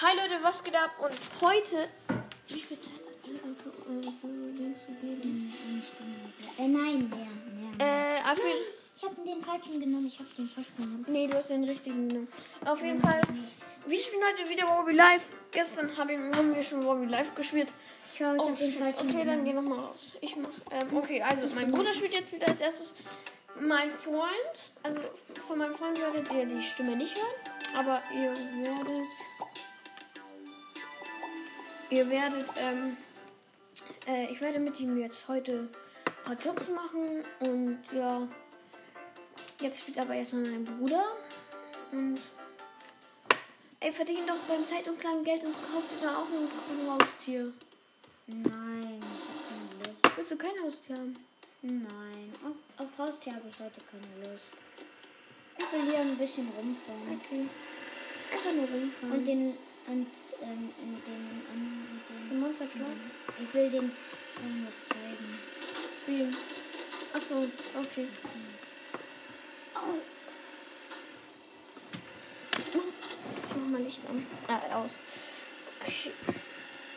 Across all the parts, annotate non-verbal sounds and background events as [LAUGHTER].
Hi Leute, was geht ab? Und heute. Wie viel Zeit hat für eure Folge zu geben? Äh, nein, mehr, mehr. Äh, auf jeden Ich habe den falschen genommen, ich habe den falschen genommen. Nee, du hast den richtigen genommen. Auf jeden Fall. Wir spielen heute wieder Wobby Live. Gestern hab ich, haben wir schon Wobby Live gespielt. Ich Oh, habe den shit. falschen okay, dann genommen. geh nochmal raus. Ich mach. Ähm, okay, also mein Bruder spielt jetzt wieder als erstes. Mein Freund, also von meinem Freund werdet ihr die Stimme nicht hören, aber ihr werdet. Ihr werdet, ähm, äh, ich werde mit ihm jetzt heute ein paar Jobs machen und ja. Jetzt spielt aber erstmal mein Bruder und. Ey, verdien doch beim Zeit und kleinen Geld und kauft dann auch ein Haustier. Nein, ich habe keine Lust. Willst du kein Haustier haben? Nein, auf, auf Haustier habe ich heute keine Lust. Ich will hier ein bisschen rumfahren. Okay. Einfach nur rumfahren. Und den, und, ähm, in den, an, den den, Monster Truck? ich will den irgendwas zeigen. Wem? Achso, okay. Oh, Ich mach mal Licht an. Äh, aus. Okay.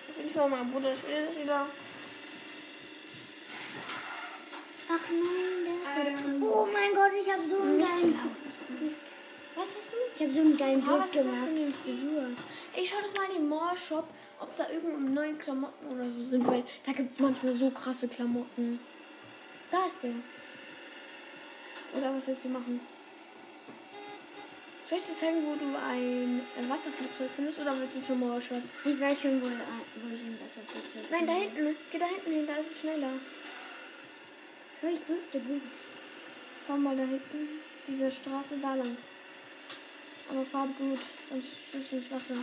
Auf jeden Fall, mein Bruder spielt wieder. ach nein, der ist Ähm, Oh mein Gott, ich habe so einen geilen. Was hast du? ich habe so einen geilen Oh, Bild was gemacht. für eine Frisur? Ey, schau doch mal in den Mall-Shop, ob da irgendeine neue Klamotten oder so sind, weil da gibt es manchmal so krasse Klamotten. Da ist der. Oder was willst du machen? Soll ich dir zeigen, wo du ein äh, Wasserflugzeug findest oder willst du zum Mall-Shop? Ich weiß schon, wo, äh, wo ich ein Wasserflugzeug Nein, da finde. hinten. Geh da hinten hin, da ist es schneller. Ich dürfte gut. Fahr mal da hinten. Diese Straße da lang. Aber fahr gut, sonst schießt du ins Wasser.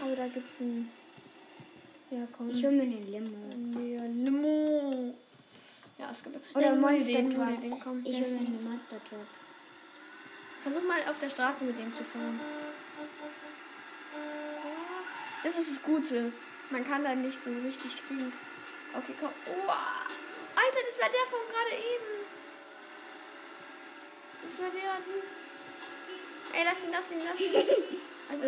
Aber da gibt's ein. Ja, komm. Ich hole mir eine Limo. Ja, Limo. Ja, es gibt. Oder nee, Monster den, Truck. den, komm. Ich Ja, hole mir eine Monster Truck. Versuch mal auf der Straße mit dem zu fahren. Das ist das Gute. Man kann da nicht so richtig spielen. Okay, komm. Oh, Alter, das war der von gerade eben. Das war der Typ. Ey, lass ihn, lass ihn, lass ihn. [LAUGHS] Alter,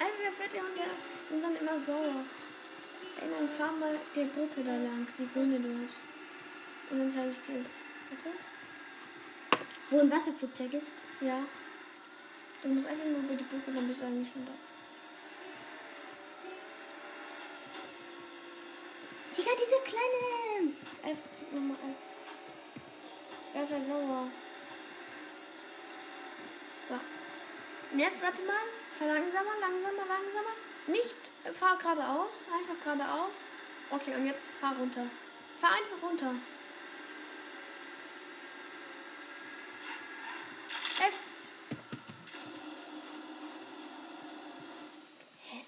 Alter, der fährt ja und der ist dann immer sauer. Ey, dann fahr mal der Brücke da lang, die grüne dort. Und dann zeige ich dir das. Warte. Wo ein Wasserflugzeug ist? Ja. Du musst einfach nur über die Brücke, dann bist du eigentlich schon da. Digga, diese kleine. F, drück nochmal F. Er ist ja sauer. So. Und jetzt warte mal. Verlangsamer, langsamer, langsamer. Nicht, äh, fahr geradeaus. Einfach geradeaus. Okay, und jetzt fahr runter. Fahr einfach runter. F. Hä?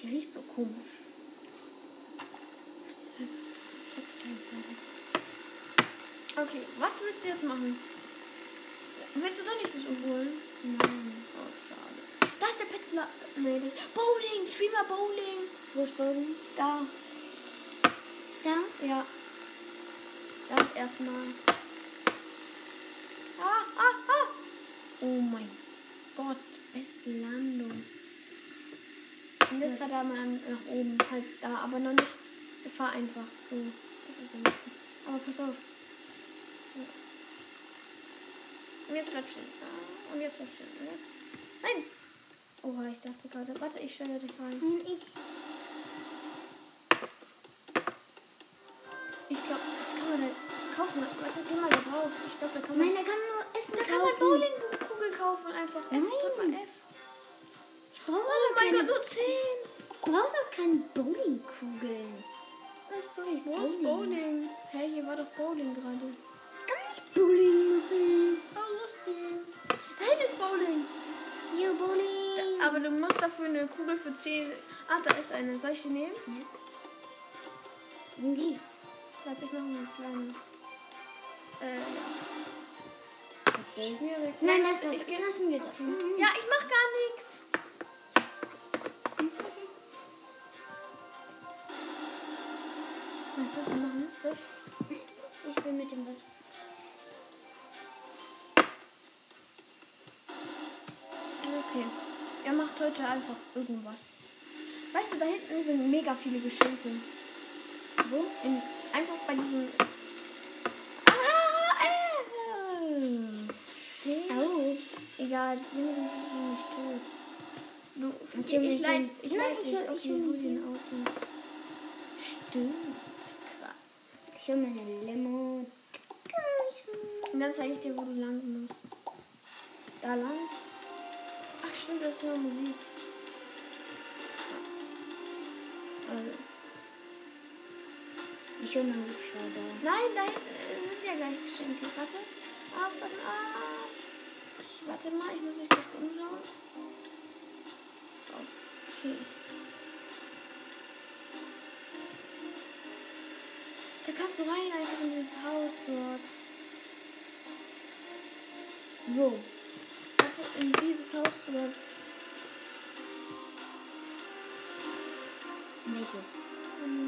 Hier riecht so komisch. Ich hab's ganz leise. Okay, was willst du jetzt machen? Willst du doch nicht das holen? Nein. Oh, schade. Da ist der Petzler. Nee, das Bowling. Streamer Bowling. Wo ist Bowling? Da. Da? Ja. Das erstmal. Ah, ah, ah. Oh mein Gott. Beste Landung. Und jetzt fährt er mal nach oben. Halt da, aber noch nicht. Fahr einfach so. Das. Aber pass auf. Ja. Und jetzt. Ah, Und jetzt stehen. Und jetzt. Nein! Oha, ich dachte gerade. Warte, ich stelle dich rein. Nein, ich. Ich glaube, das kann man halt kaufen. Warte, geh mal da drauf. Ich glaube, da kann man. Nein, da kann man nur Essen Da kann man. Bowlingkugel kaufen einfach. F, Nein. F. Ich brauche Oh mein Gott, nur 10. Ich brauche doch keine Bowlingkugeln. Was Bowling? Wo ist Bowling? Hey, hier war doch Bowling gerade. Ich Bowling machen? Oh, lustig. Hinten ist Bowling. Hier, Bowling. Aber du musst dafür eine Kugel für 10. Ah, da ist eine. Soll ich die nehmen? Wie? Warte, ich mache mal eine kleine. Äh, ja. Okay. Schwierig. Nein, lass das. Ich geh- Lassen wir das. Ja, ich mach gar nichts. Was soll ich machen? Soll ich? Ich will mit dem was. Heute einfach irgendwas. Weißt du, da hinten sind mega viele Geschenke. Wo? In, einfach bei diesem. Ah, äh. Oh. Egal, ich bin nicht tot. Du, Ich ich, ich, leid, ich leid ich Okay, ein ein- Auto. Stimmt. Krass. Ich hol mir eine Limo. Und dann zeige ich dir, wo du lang musst. Da lang? Ach stimmt, das ist nur Musik. Also. Ich mir einen Hubschrauber. Nein, da hinten äh, sind ja gleich Geschenke. Warte. Ah, warte, ah. Ich, warte mal, ich muss mich kurz umschauen. Okay. Da kannst du rein, einfach in dieses Haus dort. Wo? In dieses Haus dort. Welches?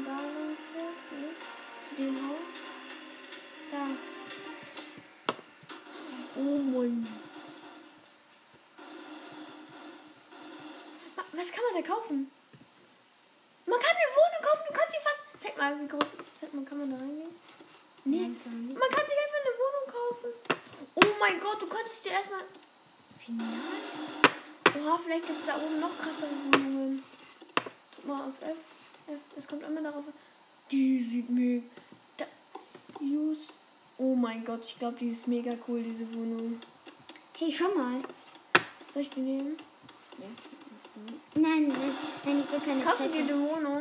Lang fährst, ne? Zu dem Haus. Da. Oh Mann. Wa- Was kann man da kaufen? Man kann eine Wohnung kaufen, du kannst sie fast. Zeig mal, wie groß. Zeig mal, kann man da reingehen? Nee. Man kann sich einfach eine Wohnung kaufen. Oh mein Gott, du könntest dir erstmal. Final? Oha, vielleicht gibt es da oben noch krassere Wohnungen. Drück mal auf F. F. Es kommt immer darauf an. Die sieht mega. Da. Use. Oh mein Gott, ich glaube, die ist mega cool, diese Wohnung. Hey, schau mal. Soll ich die nehmen? Ja. Nein, nein, nein, ich will keine Kaufst du dir eine Wohnung?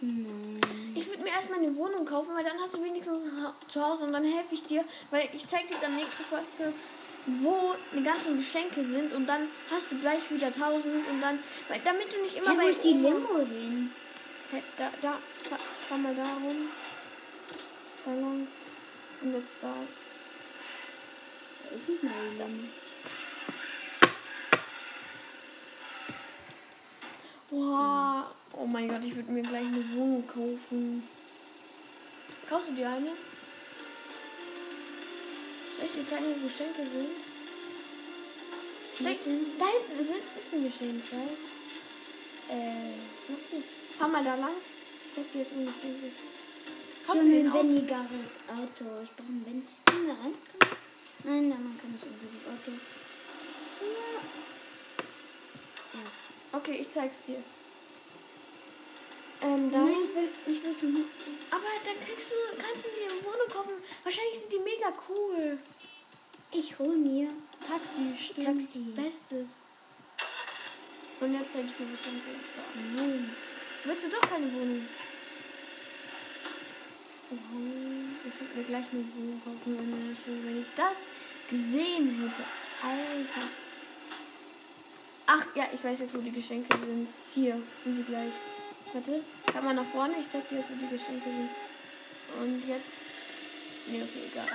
Nein. Ich würde mir erstmal eine Wohnung kaufen, weil dann hast du wenigstens ein Ha- zu Hause und dann helfe ich dir, weil ich zeige dir dann nächste Folge, wo die ganzen Geschenke sind und dann hast du gleich wieder 1000 und dann, weil damit du nicht immer Hey, bei wo ist die Limo hin? Hey, da, da, fahr, fahr mal da rum. Da lang. Und jetzt da. Da ist nicht mal die Limo. Boah. Oh mein Gott, ich würde mir gleich eine Wohnung kaufen. Kaufst du dir eine? Soll ich dir zeigen, wo Geschenke sind? Zeig, da hinten sind, ist ein Geschenk, ja? Äh, was machst du? Fahr mal da lang. Ich dir jetzt ein Geschenk. Will du ein wendigeres Auto. Ich brauche ein Wen. Kann man da rein? Nein, man kann nicht in dieses Auto. Ja. Okay, ich zeig's dir. Ähm, da. Nein, ich will, ich will zum. Aber dann kriegst du, kannst du dir eine Wohnung kaufen. Wahrscheinlich sind die mega cool. Ich hol mir. Taxi, stimmt. Taxi. Bestes. Und jetzt zeig ich dir, was dann geht. Nein. Willst du doch keine Wohnung? Oh, ich würde mir gleich eine Wohnung kaufen an der wenn ich das gesehen hätte. Alter. Ach ja, ich weiß jetzt, wo die Geschenke sind. Hier sind die gleich. Warte, kann mal nach vorne. Ich zeig dir jetzt, wo die Geschenke sind. Und jetzt. Nee, okay, egal.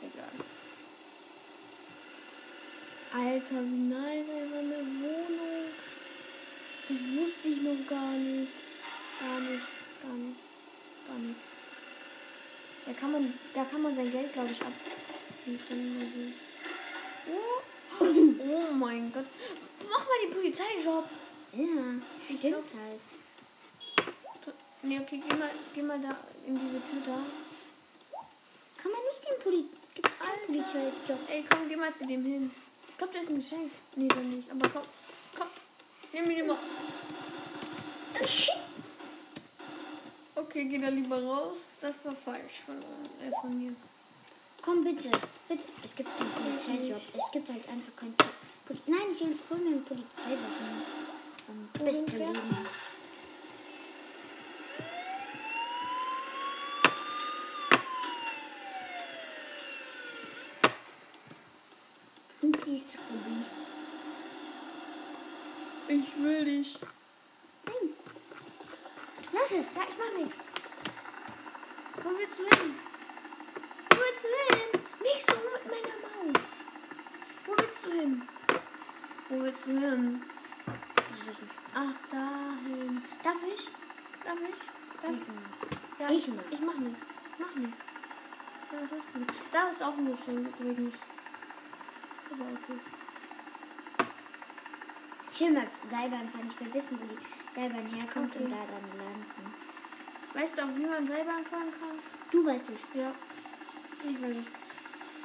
Egal. Alter, wie nice einfach eine Wohnung. Das wusste ich noch gar nicht. Gar nicht, gar nicht, gar nicht. Da kann man, da kann man sein Geld, glaube ich, abliefern so. Oh. oh mein Gott. Mach mal den Polizeijob. Ja, Ich stimmt glaub- halt. Nee, okay, geh mal, geh mal da in diese Tür da. Kann man nicht den Poli. Gibt es keinen. Polizeijob? Ey, komm, geh mal zu dem hin. Ich glaube, das ist ein Geschenk. Nee, dann nicht. Aber komm, komm. Nimm mir den mal. Okay, geh da lieber raus. Das war falsch von, äh, von mir. Komm bitte, bitte. Es gibt keinen Polizeijob. Es gibt halt einfach keinen. Pol Nein, ich hol mir einen Polizeiwaffen. Ähm, Wo beste Upsis, Ruby. Ich will dich. Nein. Lass es. Ja, ich mach nichts. Wo willst du hin? Wo willst du hin? Nicht so mit meiner Maus. Wo willst du hin? Wo willst du hin? Ach, dahin. Darf ich? Darf ich? Darf ich? Ja, Ich mach. Ich mach nichts. Mach nichts. Da ist auch ein Geschenk übrigens. Aber okay. Ich will mal Seilbahn fahren. Ich will wissen, wo die Seilbahn herkommt Okay. und da dann landen. Weißt du auch, wie man Seilbahn fahren kann? Du weißt es. Ja. Ich weiß es.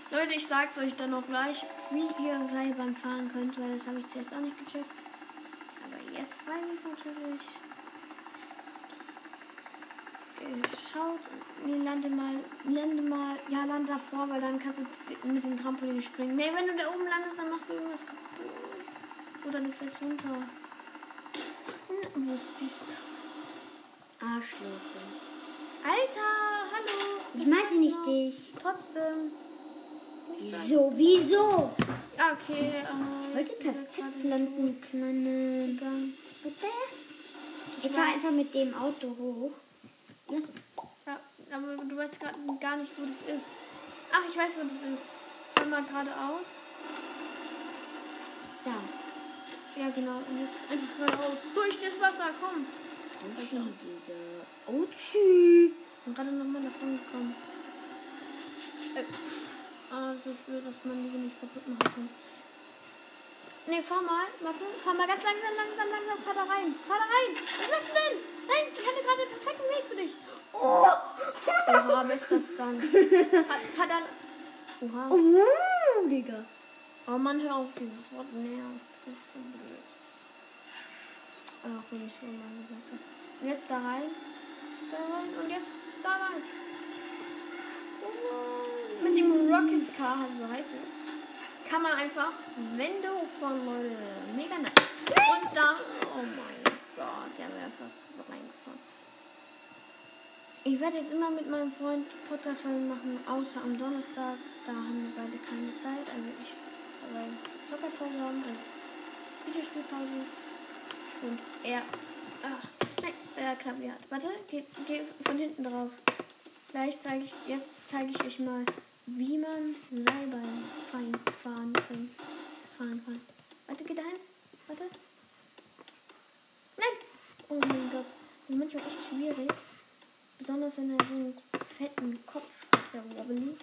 Leute, ich sag's euch dann noch gleich, wie ihr Seilbahn fahren könnt, weil das habe ich zuerst auch nicht gecheckt. Aber jetzt weiß ich es natürlich. Schaut, nee, lande mal, lande mal, ja, lande davor, weil dann kannst du mit dem Trampolin springen. Nee, wenn du da oben landest, dann machst du irgendwas kaputt. Oder du fällst runter. Hm, wusste ich das? Arschloche. Alter, hallo. Ich meinte nicht dich. Trotzdem. Nicht gleich. So, wieso? Ah, Okay, äh, Ich wollte jetzt ist er perfekt landen, kleine. Bitte? Ich fahre einfach mit dem Auto hoch. Lass. Ja, aber du weißt gerade gar nicht, wo das ist. Ach, ich weiß, wo das ist. Fahr mal geradeaus. Da. Ja, genau. Und jetzt einfach geradeaus. Durch das Wasser, komm. Autschi, Digga. Autschi. Und gerade nochmal davon gekommen. Äh, ah, das ist blöd, dass man diese nicht kaputt machen kann. Nee, fahr mal. Warte. Fahr mal ganz langsam, langsam, langsam. Fahr da rein. Fahr da rein. Was machst du denn? Nein, ich hatte gerade den perfekten Weg für dich. Oh. Oha, was ist das dann? [LAUGHS] Fahr, da. Oha. Oh, Digga. Oh Mann, hör auf, dieses Wort nervt. Das ist so blöd. Ach, wenn ich so mal gesagt habe. Und jetzt da rein. Da rein. Und jetzt da lang. Oh, mit dem Rocket Car, so heißt es, kann man einfach, du von Leute mega nice. Und da, oh mein Gott, der wäre fast reingefahren. Ich werde jetzt immer mit meinem Freund Podcast-Folgen machen, außer am Donnerstag. Da haben wir beide keine Zeit. Also ich habe Zockerpause haben, also Videospielpause. Und er. Ach, nein, er klappt ja. Warte, geh, geh von hinten drauf. Gleich zeige ich, jetzt zeige ich euch mal, wie man Seilbahn fein fahren kann. Fahren kann. Warte, geh dahin. Warte. Nein! Oh mein Gott. Das ist manchmal echt schwierig. Besonders wenn er so einen fetten Kopf hat, der wobbly.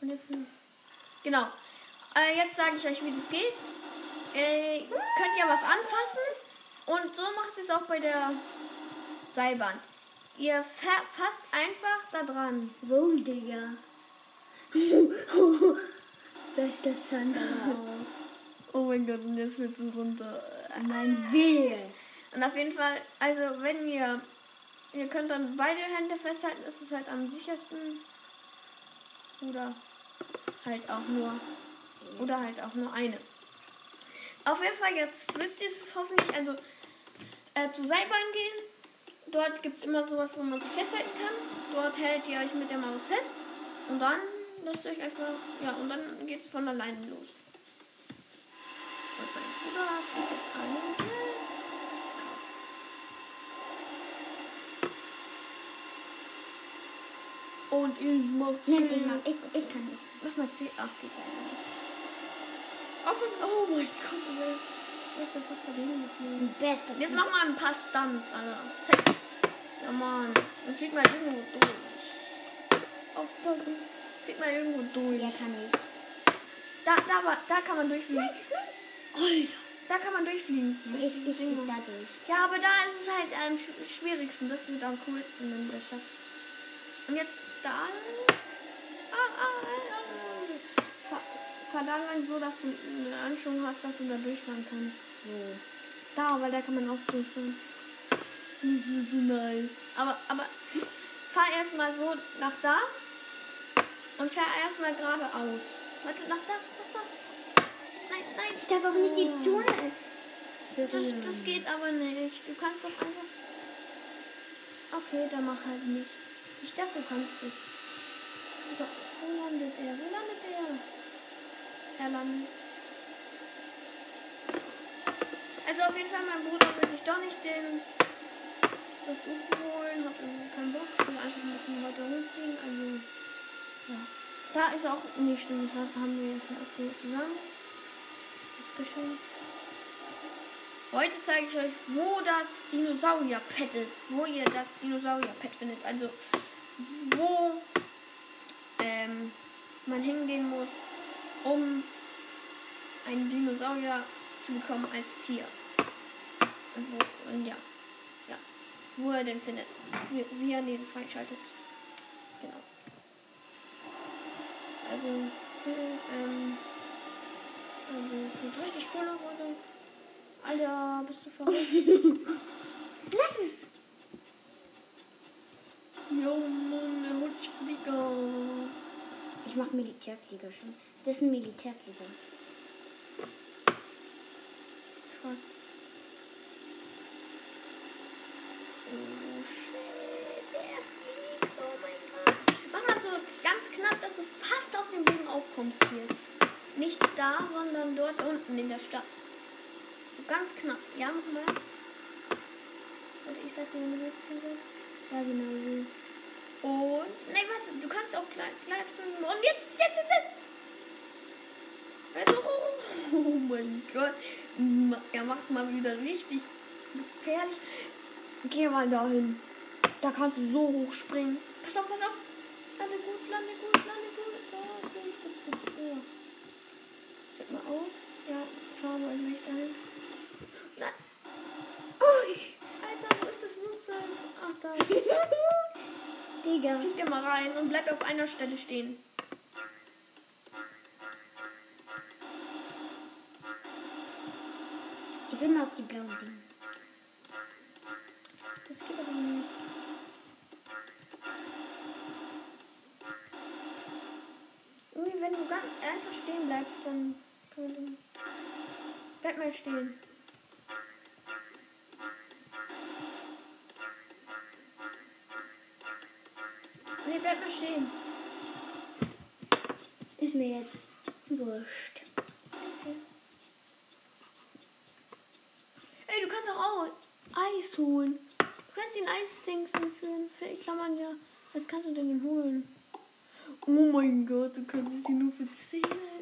Und jetzt. Genau. Äh, jetzt sage ich euch, wie das geht. Äh, könnt ihr was anfassen. Und so macht es auch bei der Seilbahn. Ihr fa- fasst einfach da dran. Wo, Digga? [LAUGHS] da ist der Sander auch. Oh mein Gott, und jetzt willst du runter. Mein Will. Und auf jeden Fall, also wenn ihr, ihr könnt dann beide Hände festhalten, ist es halt am sichersten. Oder halt auch nur, oder halt auch nur eine. Auf jeden Fall, jetzt wisst ihr es hoffentlich, also äh, zur Seilbahn gehen. Dort gibt es immer sowas, wo man sich festhalten kann. Dort hält ihr euch mit der Maus fest. Und dann lasst ihr euch einfach, ja, und dann geht es von alleine los. Und mein Bruder fliegt jetzt ein. Und ich mach Nein, C. ich, mach- ich, ich kann nicht. Mach mal C. Ach, geht ja nicht. Aufpassen. Oh mein Gott, bist ja fast dagegen geflogen. Beste. Jetzt mach mal ein paar Stunts, Alter. Zeig. Ja, Mann. Und flieg mal irgendwo durch. Aufpassen. Flieg mal irgendwo durch. Ja, kann ich. Da, da, war- da kann man durchfliegen. Alter. Da kann man durchfliegen. Ich, ich flieg da durch. Ja, aber da ist es halt am sch- schwierigsten. Das wird am coolsten, wenn du das schaffst. Und jetzt da. Ah, ah, ah. Fahr, fahr da lang so, dass du eine Anschwung hast, dass du da durchfahren kannst. Da, weil da kann man auch. Das ist so, so nice. Aber, aber fahr erstmal so nach da und fahr erstmal geradeaus. Warte, nach da, nach da. Nein, nein. Ich darf auch nicht die Zone Das, das geht aber nicht. Du kannst doch einfach. Okay, dann mach halt nicht. Ich dachte, du kannst es. So, wo landet er? Wo landet er? Er landet. Also auf jeden Fall, mein Bruder will sich doch nicht den das UFO holen, hat irgendwie keinen Bock, will einfach ein bisschen weiter hochfliegen. Also ja. Da ist auch nicht schlimm, das haben wir ja schon abgeholt zusammen. Das geschehen. Heute zeige ich euch, wo das Dinosaurier-Pet ist. Wo ihr das Dinosaurier-Pet findet. Also, wo ähm, man hingehen muss, um einen Dinosaurier zu bekommen als Tier. Und wo, und ja. Ja. Wo er den findet. Wie, wie er den freischaltet. Genau. Also, für, ähm, also, mit richtig Kohle heute. Alter, bist du verrückt? [LAUGHS] Lass es! Jo, Mann, der holt sich Flieger. Ich mach Militärflieger schon. Das ist ein Militärflieger. Krass. Unten in der Stadt. So ganz knapp. Ja, mach mal. Warte, ich sag dir, wenn du wirklich sind. Ja, genau so. Und. Nein, warte, du kannst auch gleich, gleich filmen. Und jetzt, jetzt, jetzt, jetzt. Jetzt hoch. [LAUGHS] Oh mein Gott. Er macht mal wieder richtig gefährlich. Geh mal dahin. Da kannst du so hoch springen. Pass auf, pass auf. Lande gut, lande gut, lande gut. Ja, gut, gut, gut. Ja. Check mal aus. Ja, fahr mal gleich dahin. Nein. Ui. Alter, wo ist das Flugzeug? Ach, da. [LAUGHS] Digga. Flieg da mal rein und bleib auf einer Stelle stehen. Ich will mal auf die blauen Dinge. Das geht aber nicht. Ui, wenn du ganz einfach stehen bleibst, dann kann man den. Bleib mal stehen. Nee, bleib mal stehen. Ist mir jetzt wurscht. Ey, du kannst auch Au- Eis holen. Du kannst den Eisdings entführen. Vielleicht klammern ja. Was kannst du denn holen? Oh mein Gott, du kannst es hier nur für 10 ein Eis. Krass.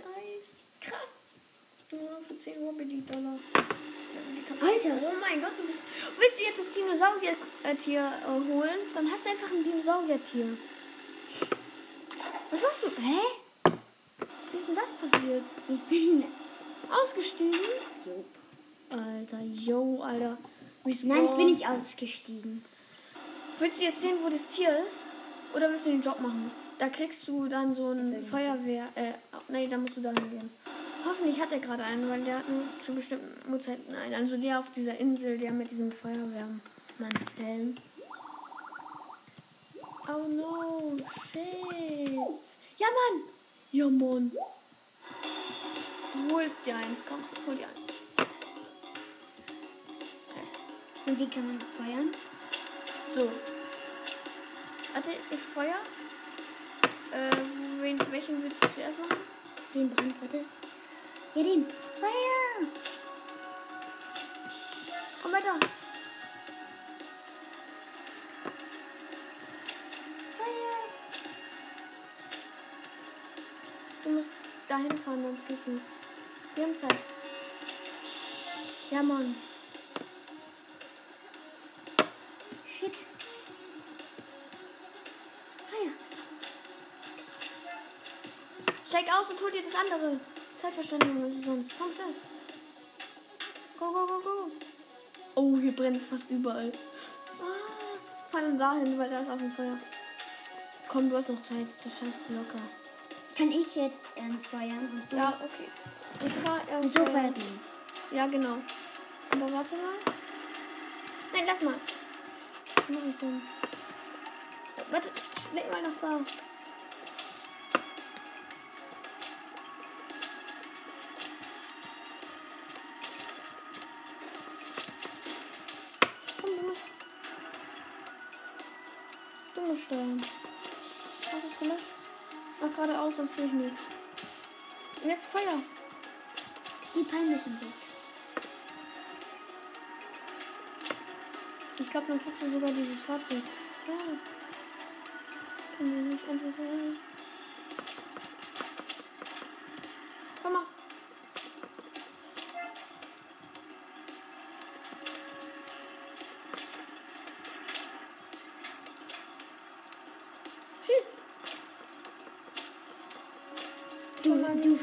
Nur für 10 Robby-Dollar. Alter. Oh mein Gott, du bist. Willst du jetzt das Dinosaurier-Tier äh, holen? Dann hast du einfach ein Dinosaurier-Tier. Was machst du? Hä? Wie ist denn das passiert? Ich bin. Ausgestiegen? Jo. Alter, yo, Alter. Nein, ich bin nicht ausgestiegen. Willst du jetzt sehen, wo das Tier ist? Oder willst du den Job machen? Da kriegst du dann so ein Feuerwehr. Äh, nee, da musst du da hingehen. Hoffentlich hat er gerade einen, weil der hat nur zu bestimmten Uhrzeiten einen. Also der auf dieser Insel, der mit diesem Feuerwehrmann-Helm. Oh no, shit. Ja, Mann. Ja, Mann. Du holst dir eins, komm, hol dir eins. Und wie kann man feuern? So. Warte, ich feuer. Äh, wen, welchen willst du zuerst machen? Den Brand, warte. Ja, den. Feuer! Komm weiter. Feuer! Du musst dahin fahren, sonst geht's nicht. Wir haben Zeit. Ja, Mann. Shit. Feuer! Steig aus und hol dir das andere. Zeitverschwendung ist es sonst. Komm schnell. Go, go, go, go. Oh, hier brennt es fast überall. Ah, fahr dann dahin, weil da ist auch ein Feuer. Komm, du hast noch Zeit. Das schaffst du locker. Kann ich jetzt ähm, feuern? Ja, okay. Ich fahr äh, Und so feuert man. Ja, genau. Aber warte mal. Nein, lass mal. Was mache ich denn? Warte, leg mal nach da. Sonst sehe ich nichts. Und jetzt Feuer. Die Palme sind weg. Ich glaube, dann kriegst du sogar dieses Fahrzeug. Ja. Können wir nicht einfach so. Mal. du.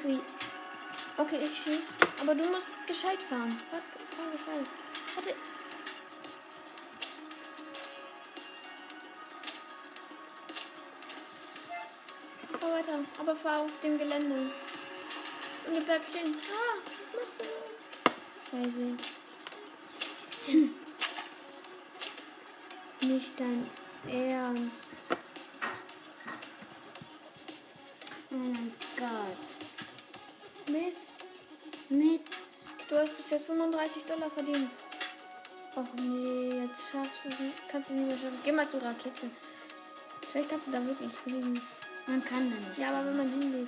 Okay, ich schieß. Aber du musst gescheit fahren. Fahr, fahr gescheit. Warte. Fahr weiter. Aber fahr auf dem Gelände. Und ihr bleibt stehen. Ah? Scheiße. [LAUGHS] Nicht dein Ernst. 30 Dollar verdient. Och nee, jetzt schaffst du sie. Kannst du nicht mehr schaffen. Geh mal zur Rakete. Vielleicht kannst du da wirklich fliegen. Man kann da nicht. Ja, aber wenn man hingeht.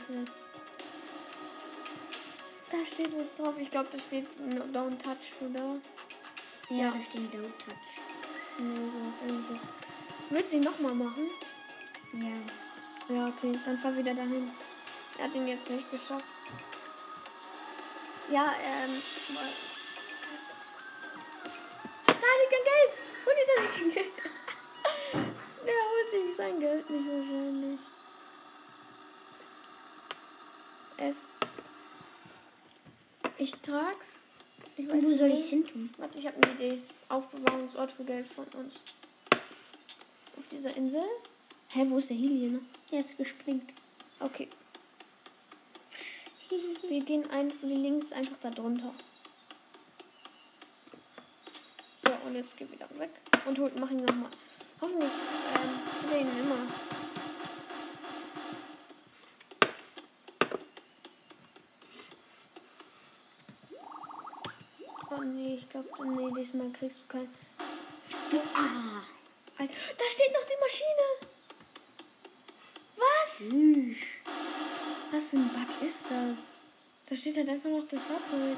Da steht was drauf. Ich glaube, da steht Don't Touch, oder? Ja, ja. da steht Don't Touch. Nee, sowas ähnliches. Willst du ihn nochmal machen? Ja. Ja, okay. Dann fahr wieder dahin. Er hat ihn jetzt nicht geschafft. Ja, ähm. Kein Geld! Hol dir das Geld! [LAUGHS] Der holt sich sein Geld nicht wahrscheinlich. F. Ich trag's. Ich Und wo soll ich hin tun? Warte, ich habe eine Idee. Aufbewahrungsort für Geld von uns. Auf dieser Insel. Hä, wo ist der Heli, ne? Der ist gespringt. Okay. Wir gehen einfach links einfach da drunter. So, und jetzt geh wieder weg. Und holt, mach ihn nochmal. Hoffentlich ähm, ihn immer. Oh nee, ich glaube, nee, diesmal kriegst du kein. Ah. Da steht noch die Maschine! Was? Was für ein Bug ist das? Da steht halt einfach noch das Fahrzeug.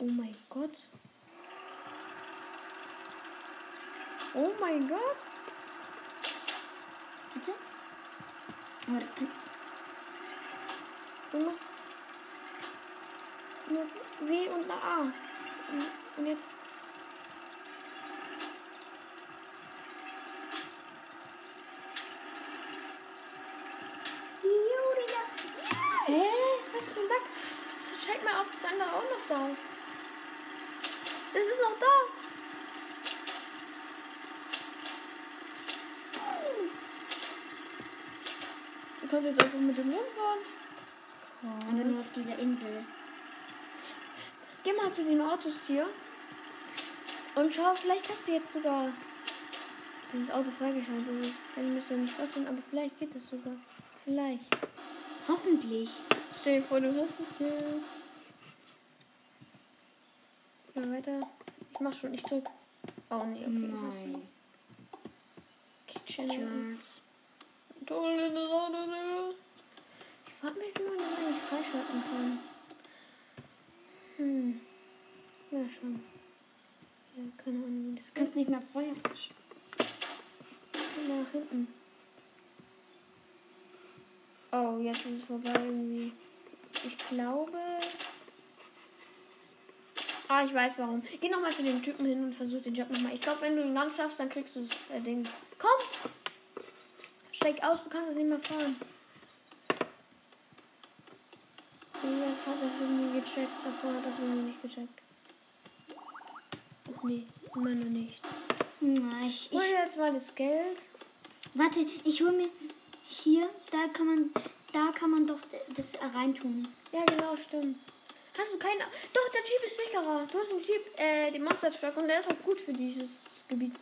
Oh mein Gott. Oh mein Gott. Bitte? Kann, Du musst nur W und eine A. Und- Und jetzt. Hä? Was für ein Bug? Check mal, ob das andere auch noch da ist. Das ist noch da. Du kannst jetzt einfach mit dem Mund fahren. aber nur auf dieser Insel. Geh mal zu den Autos hier. Und schau, vielleicht hast du jetzt sogar dieses Auto freigeschaltet. Das kann ich mir nicht vorstellen, aber vielleicht geht das sogar. Vielleicht. Hoffentlich. Stell dir vor, du hast es jetzt. Ja, weiter. Ich mach schon, ich drück. Oh nee, okay. Nein. Kitchen. Charles. Toll, das Auto, Digga. Ich frag mich, wie man das eigentlich freischalten kann. Hm. Ja, schon. Ja, keine Ahnung, wie das geht. kannst nicht mehr mal nach hinten. Oh, jetzt ist es vorbei irgendwie. Ich glaube. Ah, ich weiß warum. Geh nochmal zu dem Typen hin und versuch den Job nochmal. Ich glaube, wenn du ihn ganz schaffst, dann kriegst du das äh, Ding. Komm! Steig aus, du kannst es nicht mehr fahren. Jetzt hat das irgendwie gecheckt. Davor hat das irgendwie nicht gecheckt. Nee, immer noch nicht. Na, ich, Hol ich, dir jetzt mal das Geld. warte, ich hol mir hier, da kann man, da kann man doch das reintun. Ja, genau, stimmt. Hast du keinen. Doch, der Jeep ist sicherer. Du hast einen Jeep, äh, den Monster Truck und der ist auch gut für dieses Gebiet.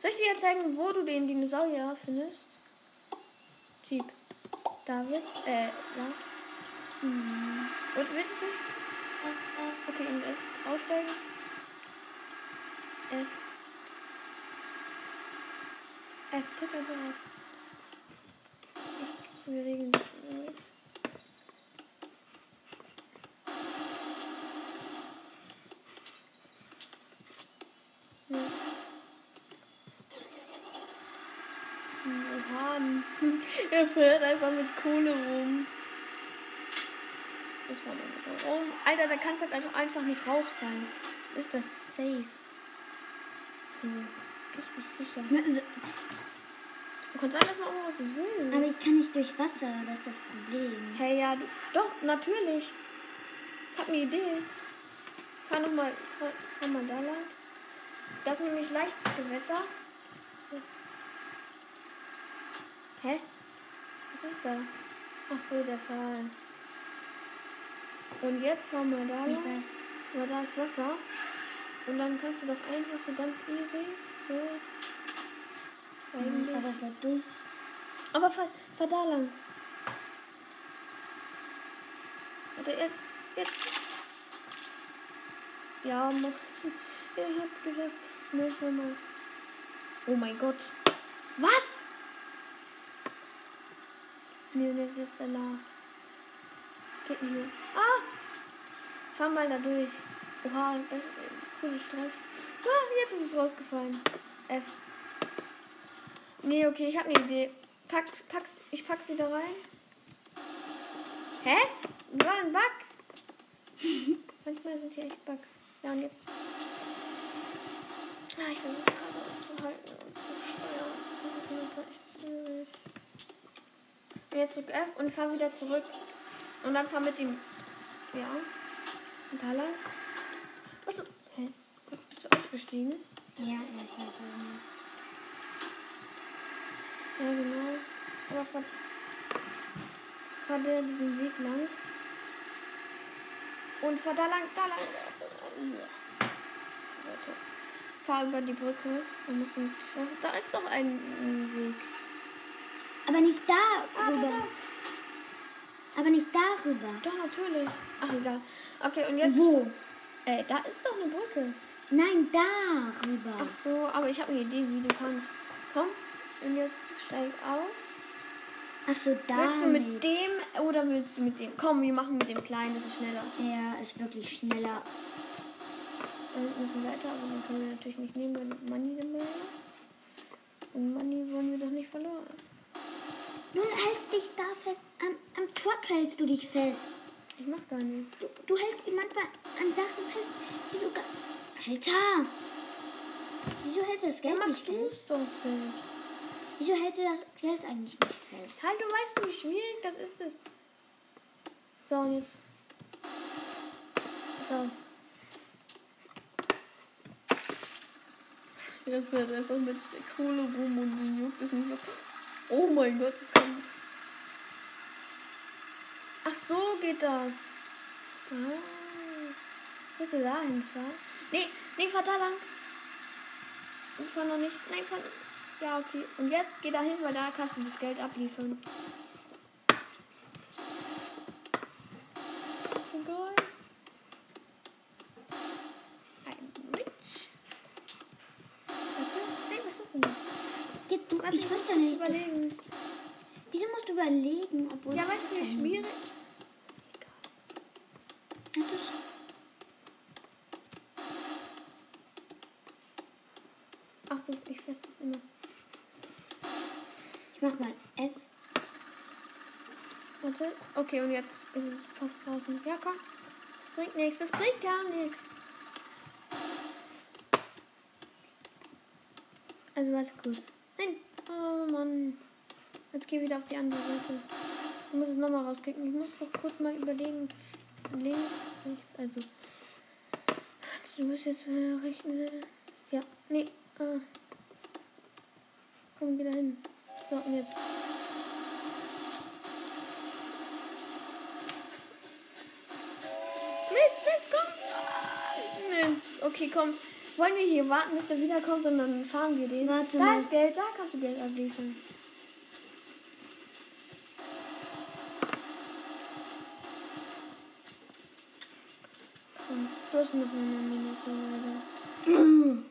Soll ich dir jetzt zeigen, wo du den Dinosaurier findest? Jeep. David, äh, ja. Hm. Und willst du? Okay, und jetzt aussteigen. F. F, einfach auf. Ich, wir regeln das schon irgendwie. Ja. Oha. [LAUGHS] Er fährt einfach mit Kohle rum. Rum. Alter, da kannst du halt einfach, einfach nicht rausfallen. Ist das safe? Hm, richtig sicher. Na, so- Kann sein, dass man auch was will. Aber ich kann nicht durch Wasser, das ist das Problem. Hey, ja, du, doch, natürlich. Hab eine Idee. Fahr noch mal, fahr, fahr mal da lang. Das ist nämlich leichtes Gewässer. Hä? Was ist da? Ach so, der Fall. Und jetzt fahr mal da Ich lang. weiß. Ja, da ist Wasser. Und dann kannst du doch einfach so ganz easy. So. Eigentlich. Aber da durch. Aber fahr, fahr da lang. Warte, jetzt. Jetzt. Ja, mach. [LAUGHS] Er hat gesagt, nächstes Mal. Oh mein Gott. Was? Nee, das ist der La. Geht nicht mehr. Ah! Fahr mal da durch. Oha, das ist ein cooler Streif. Ah, jetzt ist es rausgefallen. F. Nee, okay, ich habe eine Idee. Pack, pack's, ich pack's wieder rein. Hä? War ein Bug? [LAUGHS] Manchmal sind hier echt Bugs. Ja, und jetzt. Ah, ich versuche gerade zu halten und zu steuern. Das Und jetzt drück F und fahr wieder zurück. Und dann fahr mit dem. Ja. Und da lang. Achso. Hä? Bist du ausgestiegen? Ja. Ja, genau. Aber fahr, fahr der diesen Weg lang. Und fahr da lang, da lang. Fahr über die Brücke. Und Da ist doch ein Weg. Aber nicht darüber. Aber nicht darüber. Doch, natürlich. Ach, egal. Okay, und jetzt. Wo? Ey, da ist doch eine Brücke. Nein, darüber. Ach so, aber ich habe eine Idee, wie du kannst. Komm. Und jetzt steig auf. Ach so, Willst du mit dem oder willst du mit dem? Komm, wir machen mit dem kleinen, das ist schneller. Ja, ist wirklich schneller. Da hinten ist ein Leiter, aber den können wir natürlich nicht nehmen, weil Money ist. Und Money wollen wir doch nicht verloren. Du hältst dich da fest. Am, am Truck hältst du dich fest. Ich mach gar nichts. Du, du hältst manchmal an Sachen fest, die du gar... Alter! Wieso hältst du das Ja, Geld nicht machst du fest? es doch selbst. Wieso hältst du das Geld eigentlich nicht fest? Halt, du weißt wie schwierig das ist. Es. So, und jetzt. So. Er fährt einfach mit der Kohle rum und den juckt es nicht mehr. Oh mein Gott, das kann. Ach so geht das. Ah. Du da hinfahren? Nee, nee, fahr da lang. Ich fahr noch nicht. Nein, fahr. Ja, okay. Und jetzt geh da hin, weil da kannst du das Geld abliefern. Oh geil. Ein Rich. Warte, seh, was machst du denn? Warte, ich muss wusste nicht. Das, überlegen. wieso musst du überlegen, obwohl... Ja, weißt du, wie schwierig. Hast? Ach du, ich fest das immer. Ich mach mal F. Warte. Okay, und jetzt ist es fast draußen. Ja, komm. Das bringt nichts. Das bringt gar nichts. Also warte kurz. Mann. Jetzt geh wieder auf die andere Seite. Ich muss es nochmal rausklicken. Ich muss doch kurz mal überlegen. Links, rechts, also. Du musst jetzt mit der. Ja, nee. Ah. Komm, da hin. So, und jetzt. Mist, Mist, komm! Mist. Okay, komm. Wollen wir hier warten, bis er wiederkommt und dann fahren wir den? Warte da mal. ist Geld, da kannst du Geld abliefern. Komm, du hast noch eine Minute weiter.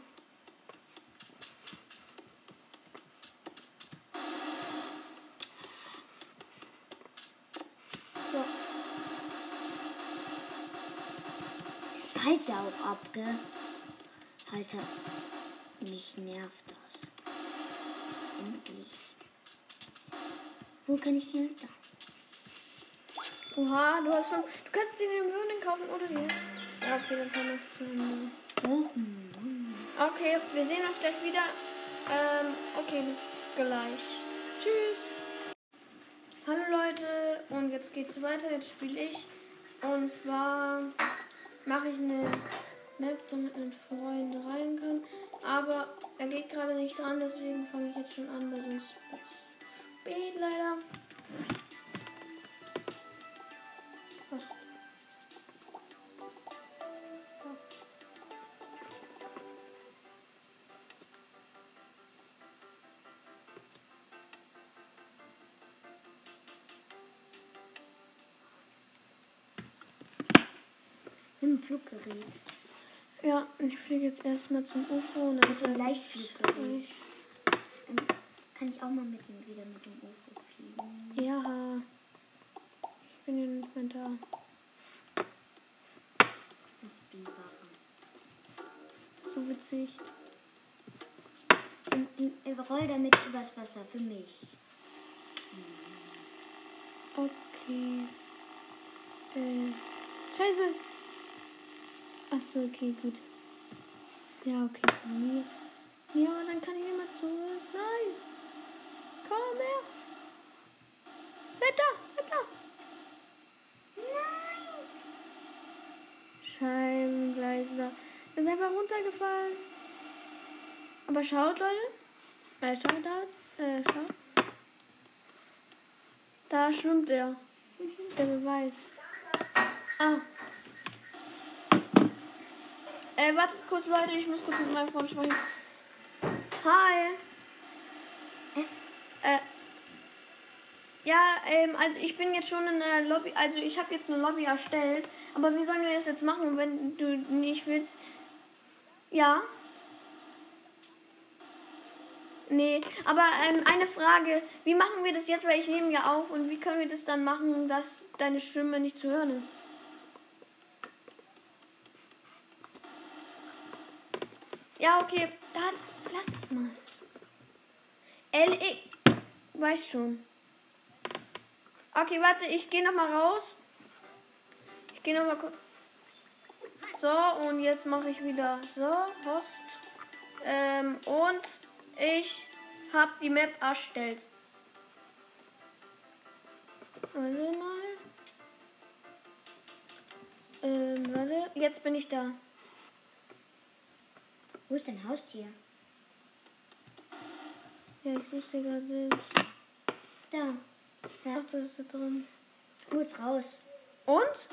So, Das prallt ja auch ab, gell? Alter, mich nervt das. Jetzt endlich. Wo kann ich den da? oha, du hast schon. Du kannst dir den Möhren kaufen oder nicht? Ja, okay, dann wir es zusammen. Och, Mann. Okay, wir sehen uns gleich wieder. Ähm, okay, bis gleich. tschüss. Hallo Leute, und jetzt geht's weiter. Jetzt spiele ich. Und zwar mache ich eine Map, damit ein Freund rein kann. Aber er geht gerade nicht dran, deswegen fange ich jetzt schon an, weil sonst wird's spät leider. Ein Fluggerät. Ich fliege jetzt erstmal zum UFO und dann ein sag ich- Leichtfluggerät. Ähm, Kann ich auch mal mit ihm wieder mit dem UFO fliegen? Ja. Ich bin ja nicht mehr da. Das Biber. So witzig. Und, und roll damit übers Wasser für mich. Okay. Äh. Scheiße. Achso, okay, gut. Ja, okay. Ja, aber dann kann ich immer zurück. Nein. Komm her. Bleib da, bleib da. Nein. Scheibengleiser. Er ist einfach runtergefallen. Aber schaut, Leute. Äh, schaut da. Äh, schaut. Da schwimmt er. Der Beweis. Ah. Äh, wartet kurz, Leute. Ich muss kurz mit meinem Freund sprechen. Hi. Äh. Ja, ähm, also ich bin jetzt schon in der Lobby, also ich habe jetzt eine Lobby erstellt, aber wie sollen wir das jetzt machen, wenn du nicht willst? Ja? Nee, aber ähm, eine Frage, wie machen wir das jetzt, weil ich nehme ja auf und wie können wir das dann machen, dass deine Stimme nicht zu hören ist? Ja, okay, dann lass es mal. L, ich weiß schon. Okay, warte, ich gehe noch mal raus. Ich gehe noch mal kurz. So, und jetzt mache ich wieder so, Host. Ähm, und ich habe die Map erstellt. Warte mal. Ähm, warte, jetzt bin ich da. Wo ist dein Haustier? Ja, ich suche sie gerade selbst. Da. Ach, das ist da drin. Hol's raus. Und?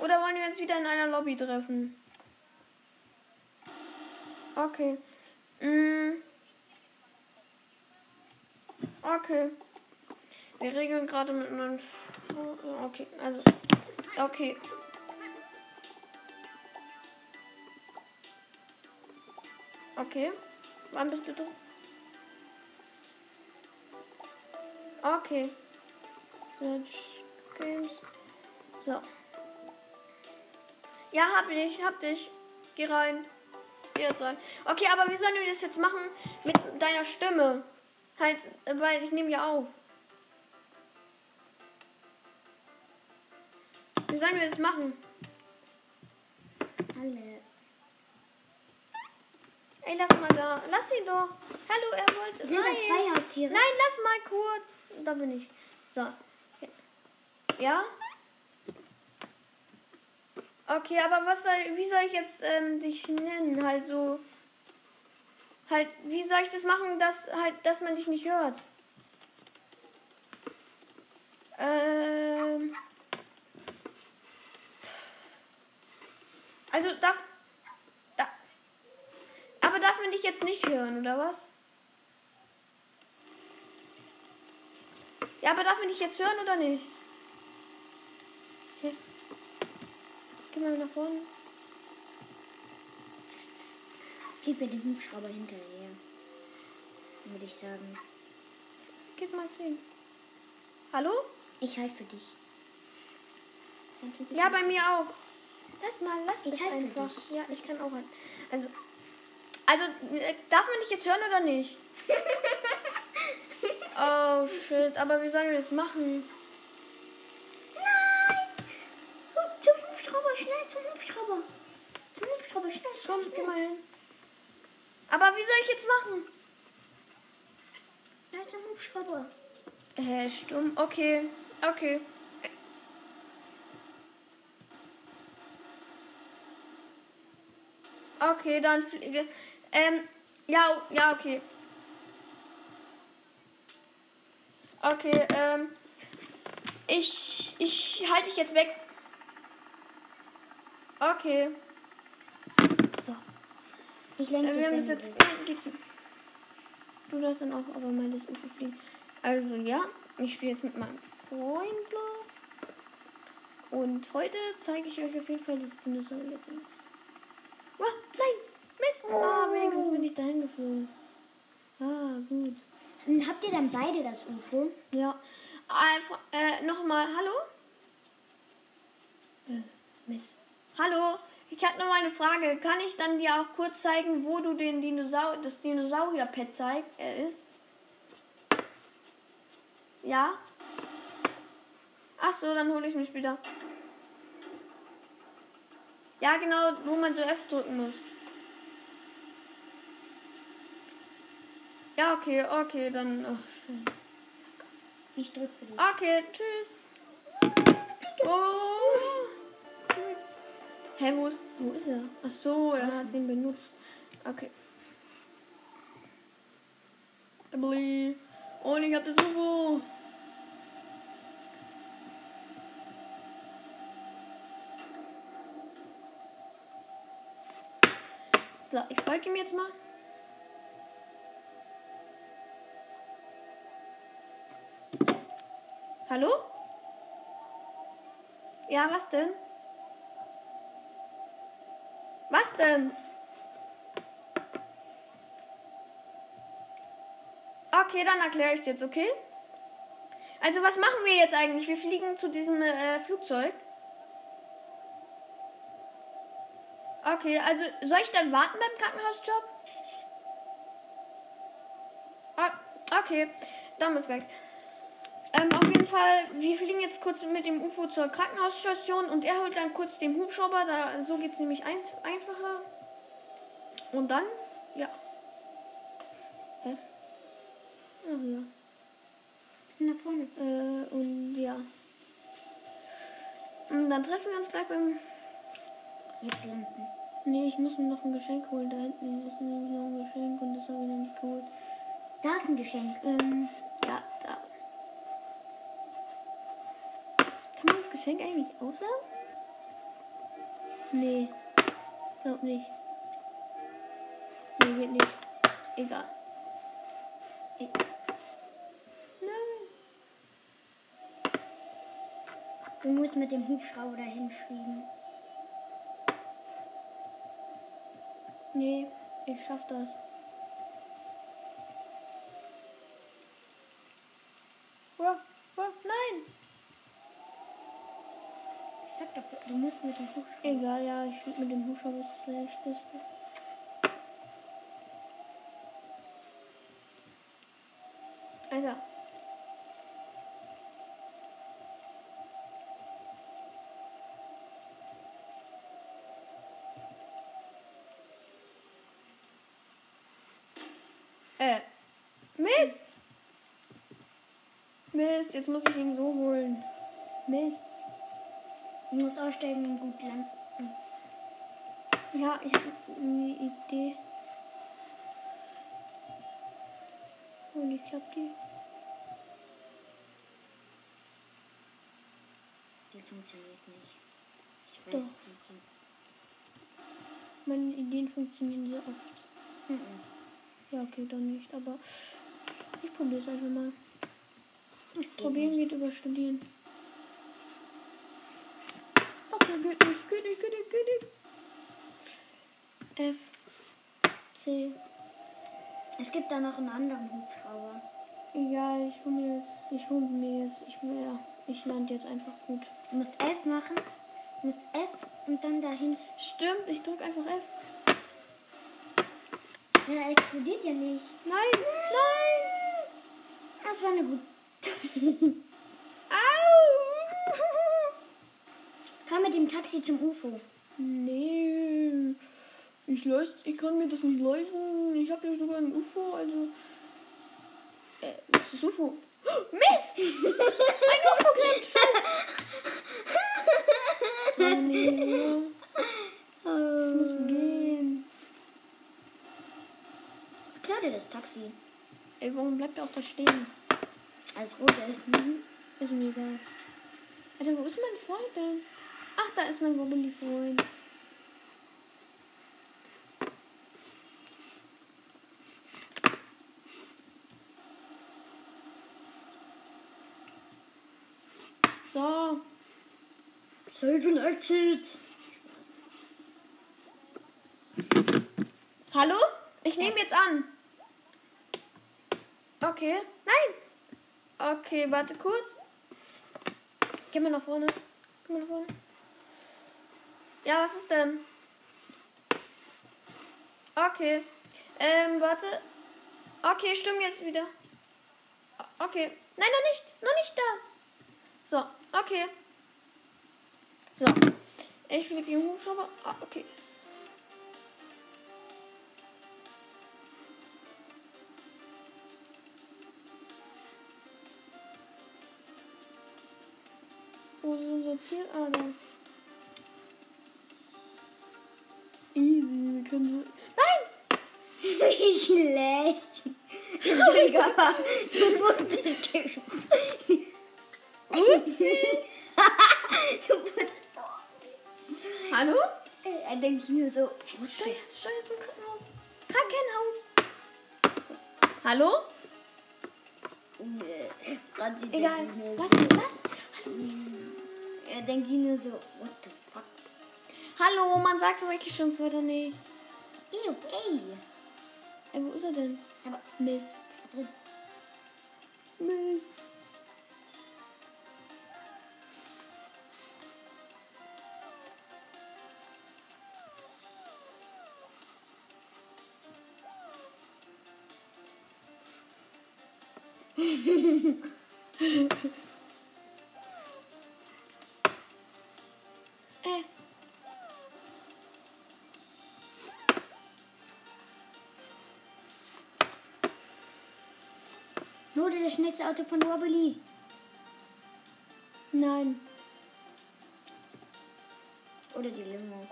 Oder wollen wir uns wieder in einer Lobby treffen? Okay. Mm. Okay. Wir regeln gerade mit einem. Okay, also. Okay. Okay. Wann bist du drin? Okay. Search Games. So. Ja, hab dich, hab dich. Geh rein. Geh jetzt rein. Okay, aber wie sollen wir das jetzt machen mit deiner Stimme? Halt, weil ich nehme ja auf. Wie sollen wir das machen? Alle. Ey, lass mal da. Lass ihn doch. Hallo, er wollte. Sind da Nein. zwei Haustiere? Nein, lass mal kurz. Da bin ich. So. Ja? Okay, aber was soll, wie soll ich jetzt ähm, dich nennen? Halt so. Halt, wie soll ich das machen, dass halt, dass man dich nicht hört? Ähm. Also darf. Aber darf man dich jetzt nicht hören, oder was? Ja, aber darf man dich jetzt hören oder nicht? Okay. Geh mal nach vorne. Flieg mit dem Hubschrauber hinterher. Würde ich sagen. Geh mal zu ihm. Hallo? Ich halte für dich. Ja, bei mir auch. Lass mal, lass Ich mich halt einfach. Ja, ich kann auch. Also, also äh, darf man dich jetzt hören oder nicht? [LAUGHS] oh shit, aber wie sollen wir das machen? Hu- Zum Hubschrauber, schnell zum Hubschrauber. Zum Hubschrauber, schnell. Komm, geh mal hin. Aber wie soll ich jetzt machen? Ja, zum Hubschrauber. Hä, stumm. Okay, okay. Okay, dann fliege. Ähm, ja, ja, okay. Okay, ähm. Ich, ich halte dich jetzt weg. Okay. So. Ich lenke Äh, wir haben das du jetzt. Geht's. Du darfst dann auch aber mal das UFO fliegen. Also ja, ich spiele jetzt mit meinem Freund. Und heute zeige ich euch auf jeden Fall das Dinosaurier-Dings. Ah, nein! Mist! Ah, wenigstens bin ich dahin geflogen. Ah, gut. Und habt ihr dann beide das UFO? Ja. Einfach, äh, nochmal, hallo? Äh, Mist. Hallo? Ich habe noch mal eine Frage. Kann ich dann dir auch kurz zeigen, wo du den Dinosaur das Dinosaurier-Pet zeig äh, ist? Ja? Ach so, dann hole ich mich später. Ja, genau, wo man so F drücken muss. Ja, okay, okay, dann. Ach, schön. Ich drück für dich. Okay, tschüss. Oh. Hä, wo ist, wo ist er? Ach so, er hat ihn benutzt. Okay. Bli. Und ich hab das UFO. So, ich folge ihm jetzt mal. Hallo? Ja, was denn? Was denn? Okay, dann erkläre ich jetzt, okay? Also, was machen wir jetzt eigentlich? Wir fliegen zu diesem äh, Flugzeug. Okay, also soll ich dann warten beim Krankenhausjob? Okay, dann bis gleich. Ähm, auf jeden Fall, wir fliegen jetzt kurz mit dem UFO zur Krankenhausstation und er holt dann kurz den Hubschrauber. Da, so geht es nämlich ein, einfacher. Und dann, ja. Hä? Ach ja. Nach vorne. Äh, und ja. Und dann treffen wir uns gleich beim. Jetzt landen. Nee, ich muss mir noch ein Geschenk holen. Da hinten ist nämlich noch ein Geschenk und das habe ich noch nicht geholt. Da ist ein Geschenk. Ähm, ja, da. Geschenk eigentlich auslaufen? Nee. Glaub nicht. Nee, geht nicht. Egal. E Nein. Du musst mit dem Hubschrauber dahin fliegen. Nee, ich schaff das. Oh, oh, nein! Doch, du musst mit dem Hubschrauber. Egal, ja, ich flieg mit dem Hubschrauber, das ist das Leichteste. Alter. Äh. Mist! Mist, jetzt muss ich ihn so holen. Mist. Du musst aussteigen und gut landen. Ja, ich habe eine Idee. Und ich glaube, die. Die funktioniert nicht. Ich Doch. weiß welche. Meine Ideen funktionieren sehr oft. Mhm. Ja, okay, dann nicht, aber ich probiere es einfach mal. Das Probieren geht über Studieren. Okay, geht nicht, geht nicht, geht nicht, geht nicht. F, C. Es gibt da noch einen anderen Hubschrauber. Egal, ich hole mir jetzt, ich hole mir jetzt, ich, ja, ich lande jetzt einfach gut. Du musst F machen. Du musst F und dann dahin. Stimmt, ich drücke einfach F. Ja, explodiert ja nicht. Nein, nein! Das war eine gute. [LAUGHS] Au! Fahr mit dem Taxi zum UFO. Nee. Ich, leist, ich kann mir das nicht leisten. Ich habe ja sogar ein UFO, also. Äh, was ist UFO? [GASPS] Mist! [LAUGHS] Ein UFO klemmt fest! [LAUGHS] Oh nee. Ich muss gehen. Klar dir das Taxi. Ey, warum bleibt er auch da stehen? Alles gut ist. Mhm. Ist mir egal. Alter, wo ist mein Freund denn? Ach, da ist mein Wobbly-Freund. So, Safe and exit. hallo? Ich nehme jetzt an. Okay. Nein! Okay, warte kurz. Geh mal nach vorne. Geh mal nach vorne. Ja, was ist denn? Okay. Ähm, warte. Okay, stimmt jetzt wieder. Okay. Nein, noch nicht. Noch nicht da. So, okay. So. Ich fliege im Hubschrauber. Ah, okay. Wo ist unser Ziel? Ah, da. Easy, wir können so. Nein! Wie [LAUGHS] schlecht. Aber du wurdest Upsi! Du wurdest so. Hallo? Er denkt sich nur so. Steuer, Steuer zum Krankenhaus. Krankenhaus. Hallo? Äh, Franzi Egal. Was? Was? Er denkt sich nur so, what the? Hallo, man sagt so wirklich Schimpfwörter nicht. Eh, okay. Ey, wo ist er denn? Aber Mist. drin. Mist. [LAUGHS] das Auto von Wobbly. nein. Oder die Limo.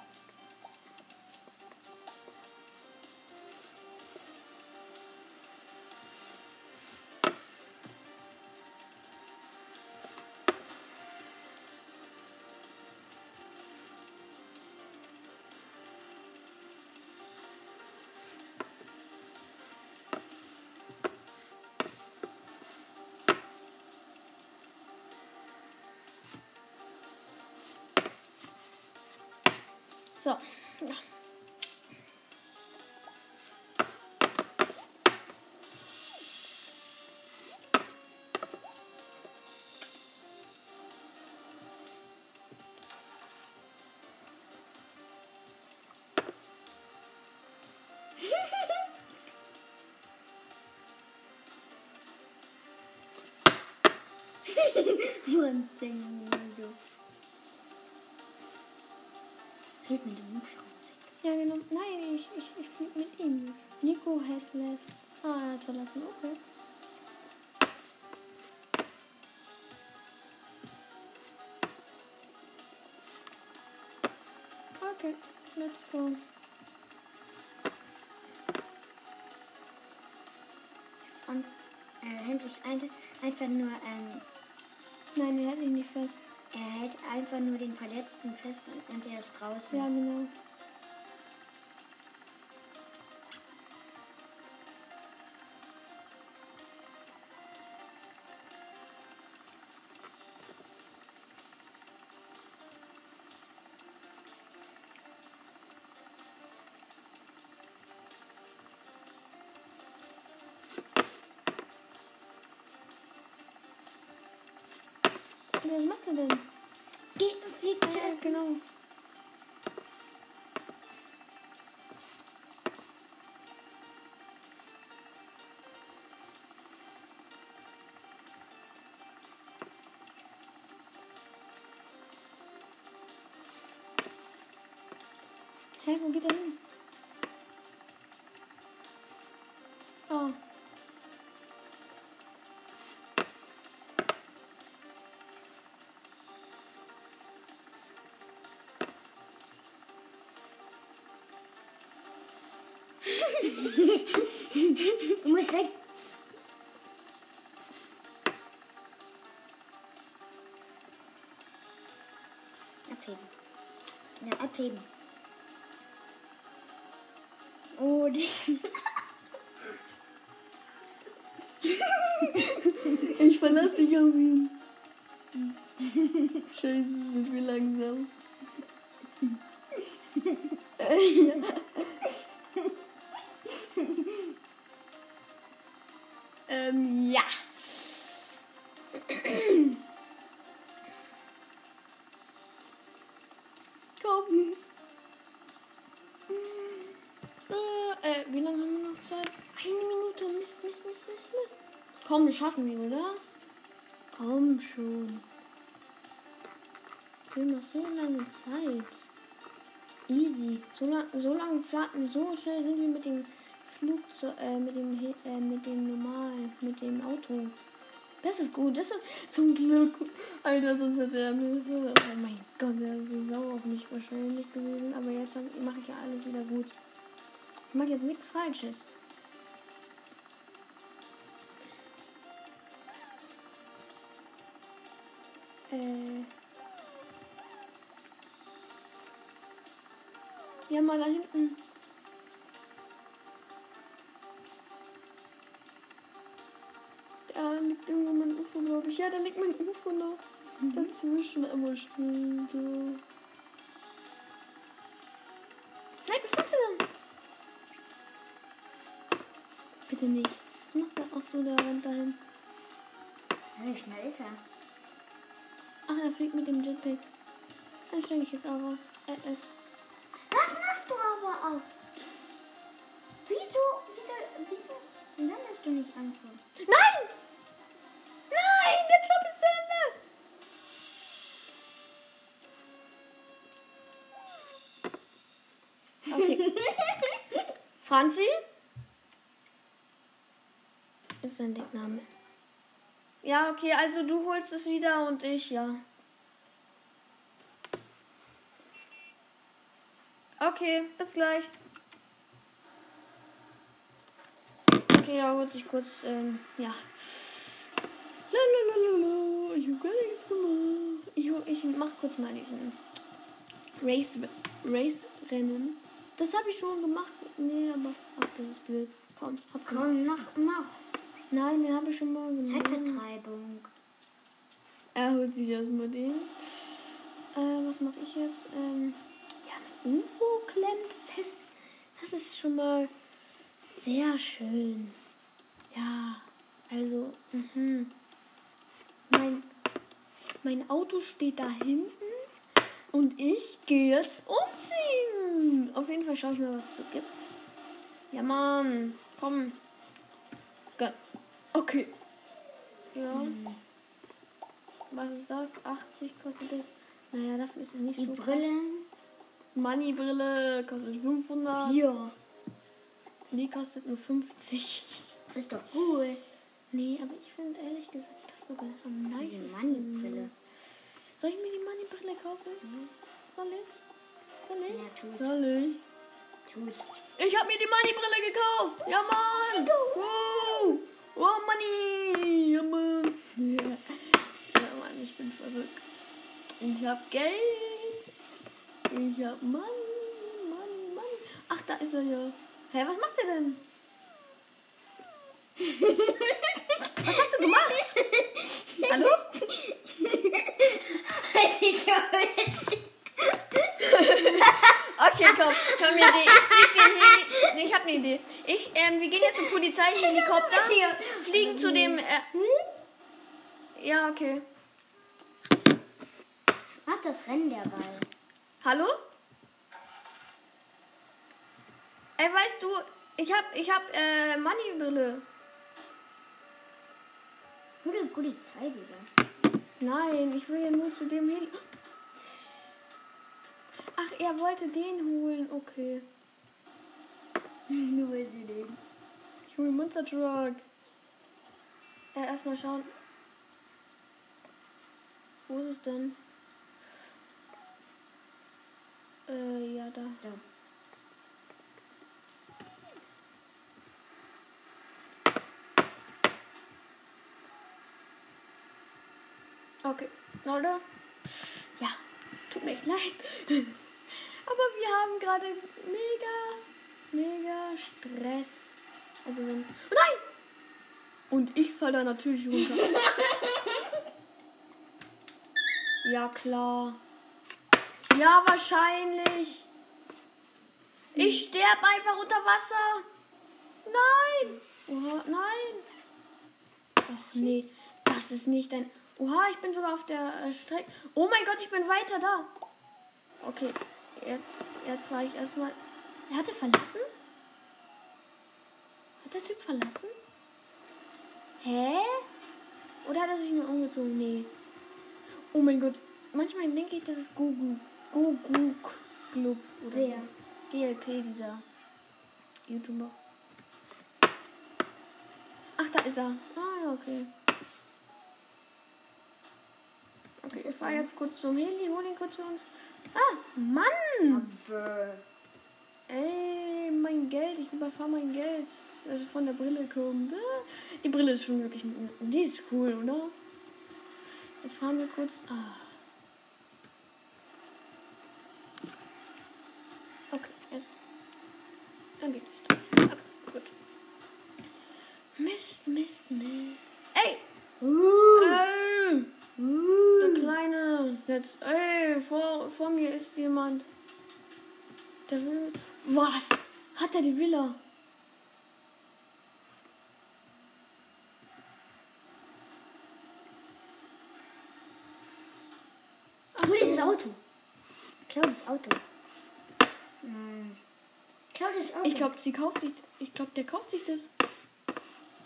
So. Ja. Man Flieg mit dem Hubschrauber. Ja, genau. Nein, ich, ich, ich flieg mit ihm. Nico has. Ah, er hat verlassen. Okay. Okay, let's go. Und er hält sich ein, einfach nur, ähm, Nein, er hält sich nicht fest. Er hält einfach nur den Verletzten fest und er ist draußen. Ja, genau. Hä, wo geht er hin? Oh. Abheben. Ja, abheben. Komm, das schaffen wir, oder? Komm schon. Wir haben noch so lange Zeit. Easy. So, lang, so lange flatten, so schnell sind wir mit dem Flugzeug, äh, mit dem, äh, mit dem normalen, mit dem Auto. Das ist gut, das ist zum Glück. Alter, sonst hätte er mir. Oh mein Gott, er ist so sauer auf mich wahrscheinlich gewesen. Aber jetzt mache ich ja alles wieder gut. Ich mache jetzt nichts Falsches. Äh. Ja, mal da hinten. Da liegt irgendwo mein UFO, glaube ich. Ja, da liegt mein UFO noch. Dazwischen, aber schnell so. Nein, was macht er denn? Bitte nicht. Was macht er? Ach so, der rennt dahin. Wie schnell ist er? Ach, er fliegt mit dem Jetpack. Dann stelle ich jetzt aber. Äh, äh. Was machst du aber auch? Wieso, wieso, wieso landest du nicht einfach? Nein! Nein, der Job ist zu Ende! Okay. [LAUGHS] Franzi? Ist dein Deckname. Ja, okay, also du holst es wieder und ich, ja. Okay, bis gleich. Okay, ja, wollte ich kurz, ähm, ja. Lalalala, ich hab gar nichts gemacht. Ich, ich mach kurz mal diesen Race, Race Rennen. Das habe ich schon gemacht. Nee, aber ach, das ist blöd. Komm, Komm. Komm, mach, mach. Nein, den habe ich schon mal gemacht. Zeitvertreibung. Er holt sich erstmal den. Äh, was mache ich jetzt? Ähm, ja, mein UFO klemmt fest. Das ist schon mal sehr schön. Ja, also, mhm. Mein, mein Auto steht da hinten und ich gehe jetzt umziehen. Auf jeden Fall schaue ich mal, was es so gibt. Ja, Mann, komm. Okay. Ja. Was ist das? 80 kostet das. Naja, dafür ist es nicht Die so krass. Brillen. Money-Brille kostet 500. Hier. Die kostet nur 50. Ist doch cool. Nee, aber ich finde ehrlich gesagt das sogar am nicesten. Money-Brille. Soll ich mir die Money-Brille kaufen? Soll ich? Soll ich? Ja, tu's. Soll ich? Tu's. Ich habe mir die Money-Brille gekauft. Ja, Mann. Wow. Oh, Money. Ja, Mann. Ja. Mann, ich bin verrückt. Ich hab Geld. Ich hab Money, Money, Money. Ach, da ist er ja. Hä, was macht er denn? was hast du gemacht? Hallo? Sieht so witzig. Okay, komm, komm mir die. Ich flieg den Heli. Nee, ich hab eine Idee. Ich, ähm, wir gehen jetzt zum Polizeihelikopter. Fliegen zu dem. Äh, ja, okay. Mach das Rennen der Ball. Hallo? Ey, weißt du, ich hab, ich hab, äh, Moneybrille. Hol die Polizei wieder. Nein, ich will ja nur zu dem Heli. Ach, er wollte den holen. Okay. Nur weil sie den. Ich hole Monster Truck. Ja, erstmal schauen. Wo ist es denn? Äh, ja, da. Da. Okay, oder? Ja, tut mir echt leid. [LAUGHS] Aber wir haben gerade mega, mega Stress. Also wenn. Oh nein! Und ich fall da natürlich runter. [LAUGHS] ja, klar. Ja, wahrscheinlich. Ich sterb einfach unter Wasser. Nein. Oha, nein. Ach nee, das ist nicht ein. Oha, ich bin sogar auf der äh, Strecke. Oh mein Gott, ich bin weiter da. Okay, jetzt, jetzt fahre ich erstmal. Er hatte verlassen? Hat der Typ verlassen? Hä? Oder hat er sich nur umgezogen? Nee. Oh mein Gott. Manchmal denke ich, das ist Gugu. Gugu Club. Oder Wer? GLP, dieser YouTuber. Ach, da ist er. Ah, ja, okay. Okay, ich ist fahr denn? jetzt kurz zum Heli, hol ihn kurz für uns. Ah, Mann! Ey, mein Geld, ich überfahre mein Geld. Das von der Brille kommt. Ah, Die Brille ist schon wirklich. Die ist cool, oder? Jetzt fahren wir kurz. Ah. Okay, jetzt. Dann geht es. Okay, gut. Mist, Mist, Mist. Ey! Ey! Der Kleine. Jetzt. Ey, vor, vor mir ist jemand. Der will. Was? Hat er die Villa? Hol dir das Auto. Klau das Auto. Nein. Klau das Auto. Ich glaube, sie kauft sich. Ich glaube, der kauft sich das.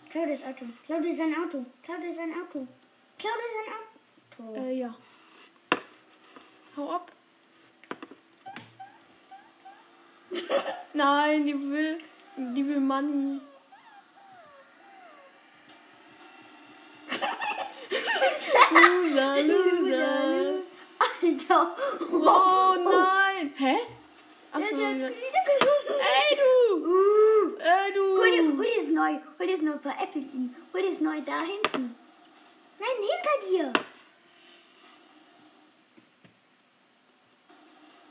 Klau das Auto. Klau dir sein Auto. Klau dir sein Auto. Klau dir sein Auto. Äh, ja. Hau ab. Nein, die will. Die will Money. Loser, loser. Alter. Oh nein. Hä? Achso, ja. Ey, du! Ey, Hol dir, du! hol dir das neu. Hol dir das neu. Veräppelt ihn. Hol dir das neu da hinten. Nein, hinter dir.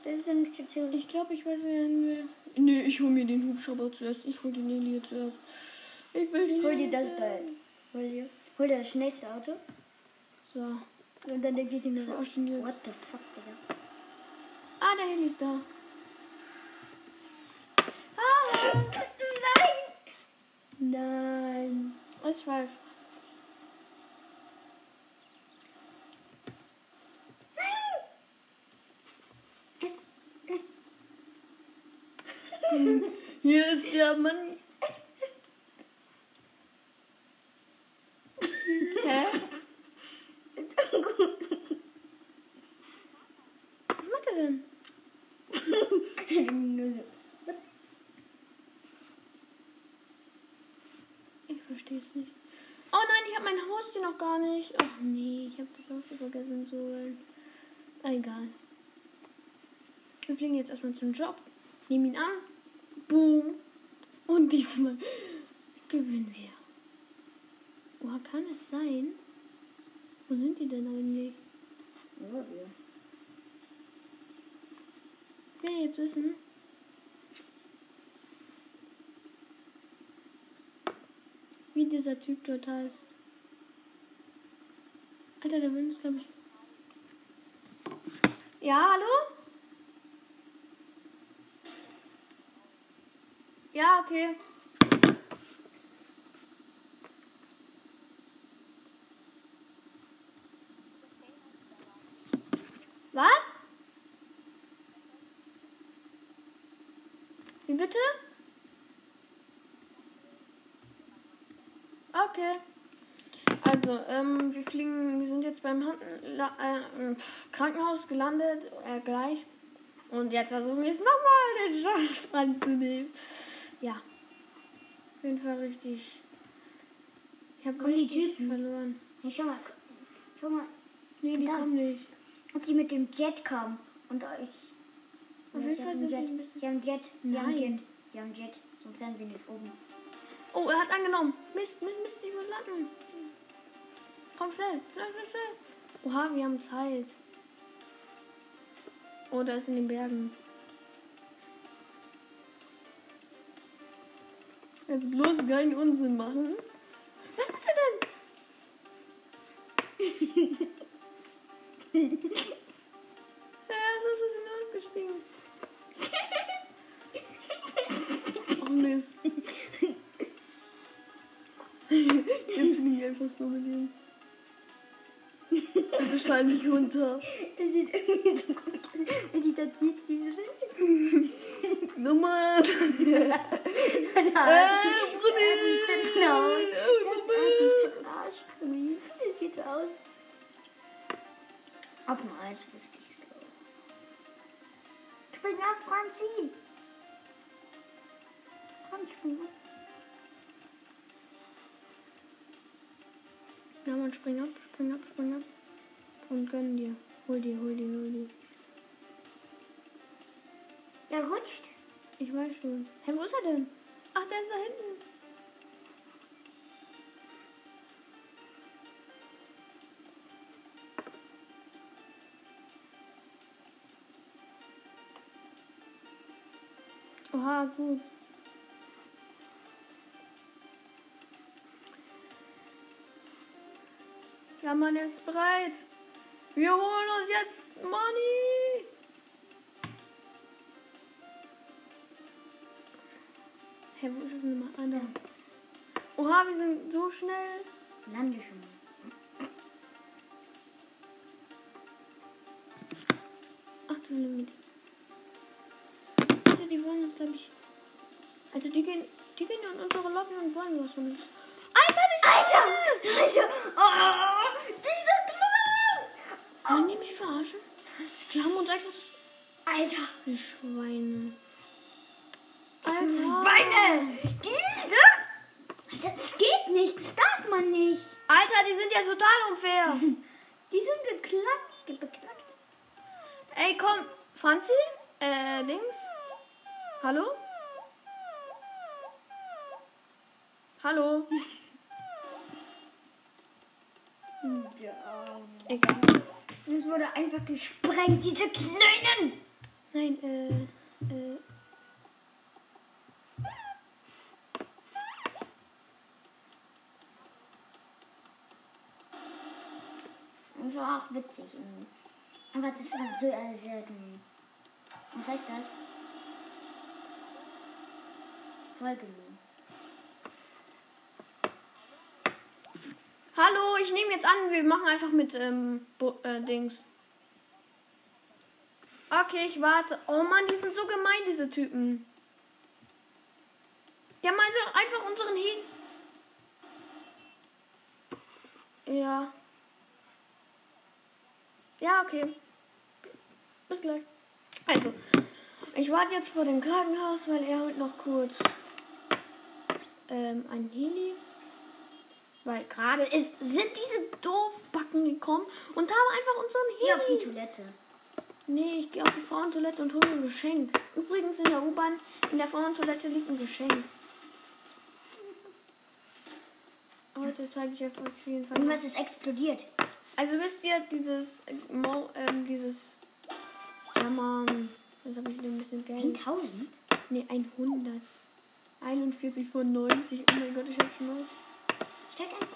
Das ist eine Station. Ich glaube, ich weiß, wer will. Nee, ich hol mir den Hubschrauber zuerst. Ich hol den Heli zuerst. Ich will den Hol dir das da. Hol dir. Hol dir das schnellste Auto. So, Und dann denkt ihr jetzt. what the fuck, Digga. Ah, der Heli ist da. Ah, Nein! Nein. S5. [LAUGHS] Hier ist der Mann. Hä? Was macht er denn? Ich verstehe es nicht. Oh nein, ich habe mein Haustier noch gar nicht. Ach nee, ich habe das Haustier vergessen zu holen. Egal. Wir fliegen jetzt erstmal zum Job. Nehmen ihn an. Boom. Und diesmal gewinnen wir. Woher kann es sein? Wo sind die denn eigentlich? Ja. Ich will jetzt wissen. Wie dieser Typ dort heißt. Alter, der will mich, glaube ich. Ja, hallo? Ja, okay. Was? Wie bitte? Okay. Also, ähm, wir fliegen, wir sind jetzt beim Hand äh, Krankenhaus gelandet, äh, gleich. Und jetzt versuchen wir es nochmal, den Chance anzunehmen. Ja. Auf jeden Fall richtig. Ich habe Kommen die richtig Typen? verloren. Hey, schau mal. Schau mal, Nee, die Da. kommen nicht. ob die mit dem Jet kamen und euch. Auf Ja, jeden Fall sind die Jet. Die haben Jet. Die haben. Jet. Die haben Jet. Sonst wären sie nicht oben. Oh, er hat angenommen. Mist, Mist, Mist, ich muss landen. Komm schnell, schnell, schnell, schnell. Oha, wir haben Zeit. Oh, da ist in den Bergen. Jetzt bloß keinen Unsinn machen. Was macht er denn? [LAUGHS] ja, so ist es hinausgestiegen. Oh Mist. [LAUGHS] Jetzt bin ich einfach so mit ihm. Bitte fall nicht runter. Das sieht irgendwie so gut aus. Wenn die tatuiert diese Nummer. Äh, Bruni. Genau. Äh, Mama. Das sieht so aus. Auf dem Eis ist es Spring ab, Franzi. Komm, spring ab. Ja, man, spring ab, spring ab, spring ab. Und gönn dir. Hol dir, hol dir, hol dir. Der rutscht. Ich weiß schon. Hä, wo ist er denn? Ach, der ist da hinten. Oha, gut. Ja, Mann, er ist bereit. Wir holen uns jetzt Money. Hä, wo ist es denn mal? Ah, da. Oha, wir sind so schnell. Lande schon mal. Ach du Limit. Also, die wollen uns, glaube ich. Also, die gehen, die gehen in unsere Lobby und wollen was von uns. Alter, die Alter! Alter! Oh! Wollen die mich verarschen? Die haben uns einfach. Alter! Die Schweine. Alter. Beine! Diese? Alter, das geht nicht. Das darf man nicht. Alter, die sind ja total unfair. [LAUGHS] Die sind beklackt. Beknackt. Ey, komm. Franzi? Äh, Dings? Hallo? Hallo? [LAUGHS] Ja. Egal. Das wurde einfach gesprengt, diese Kleinen! Nein, äh, äh. Das war auch witzig. Aber das war so gemein. Was heißt das? Gemein. Hallo, ich nehme jetzt an, wir machen einfach mit, ähm, Bo äh, Dings. Okay, ich warte. Oh Mann, die sind so gemein, diese Typen. Der meinte einfach unseren Hin. Ja. Ja, okay. Bis gleich. Also, ich warte jetzt vor dem Krankenhaus, weil er holt noch kurz ähm, ein Heli. Weil gerade ist, sind diese Doofbacken gekommen und haben einfach unseren Hier auf die Heli. Toilette. Nee, ich gehe auf die Frauentoilette und hole ein Geschenk. Übrigens in der U-Bahn, in der Frauentoilette liegt ein Geschenk. Heute zeige ich euch auf jeden Fall. Irgendwas ist explodiert. Also wisst ihr, dieses, äh, Mo, ähm, dieses, man, jetzt habe ich wieder ein bisschen Geld. 1000? Nee, 100. 41 von 90. Oh mein Gott, ich hab schon was. Steck ein.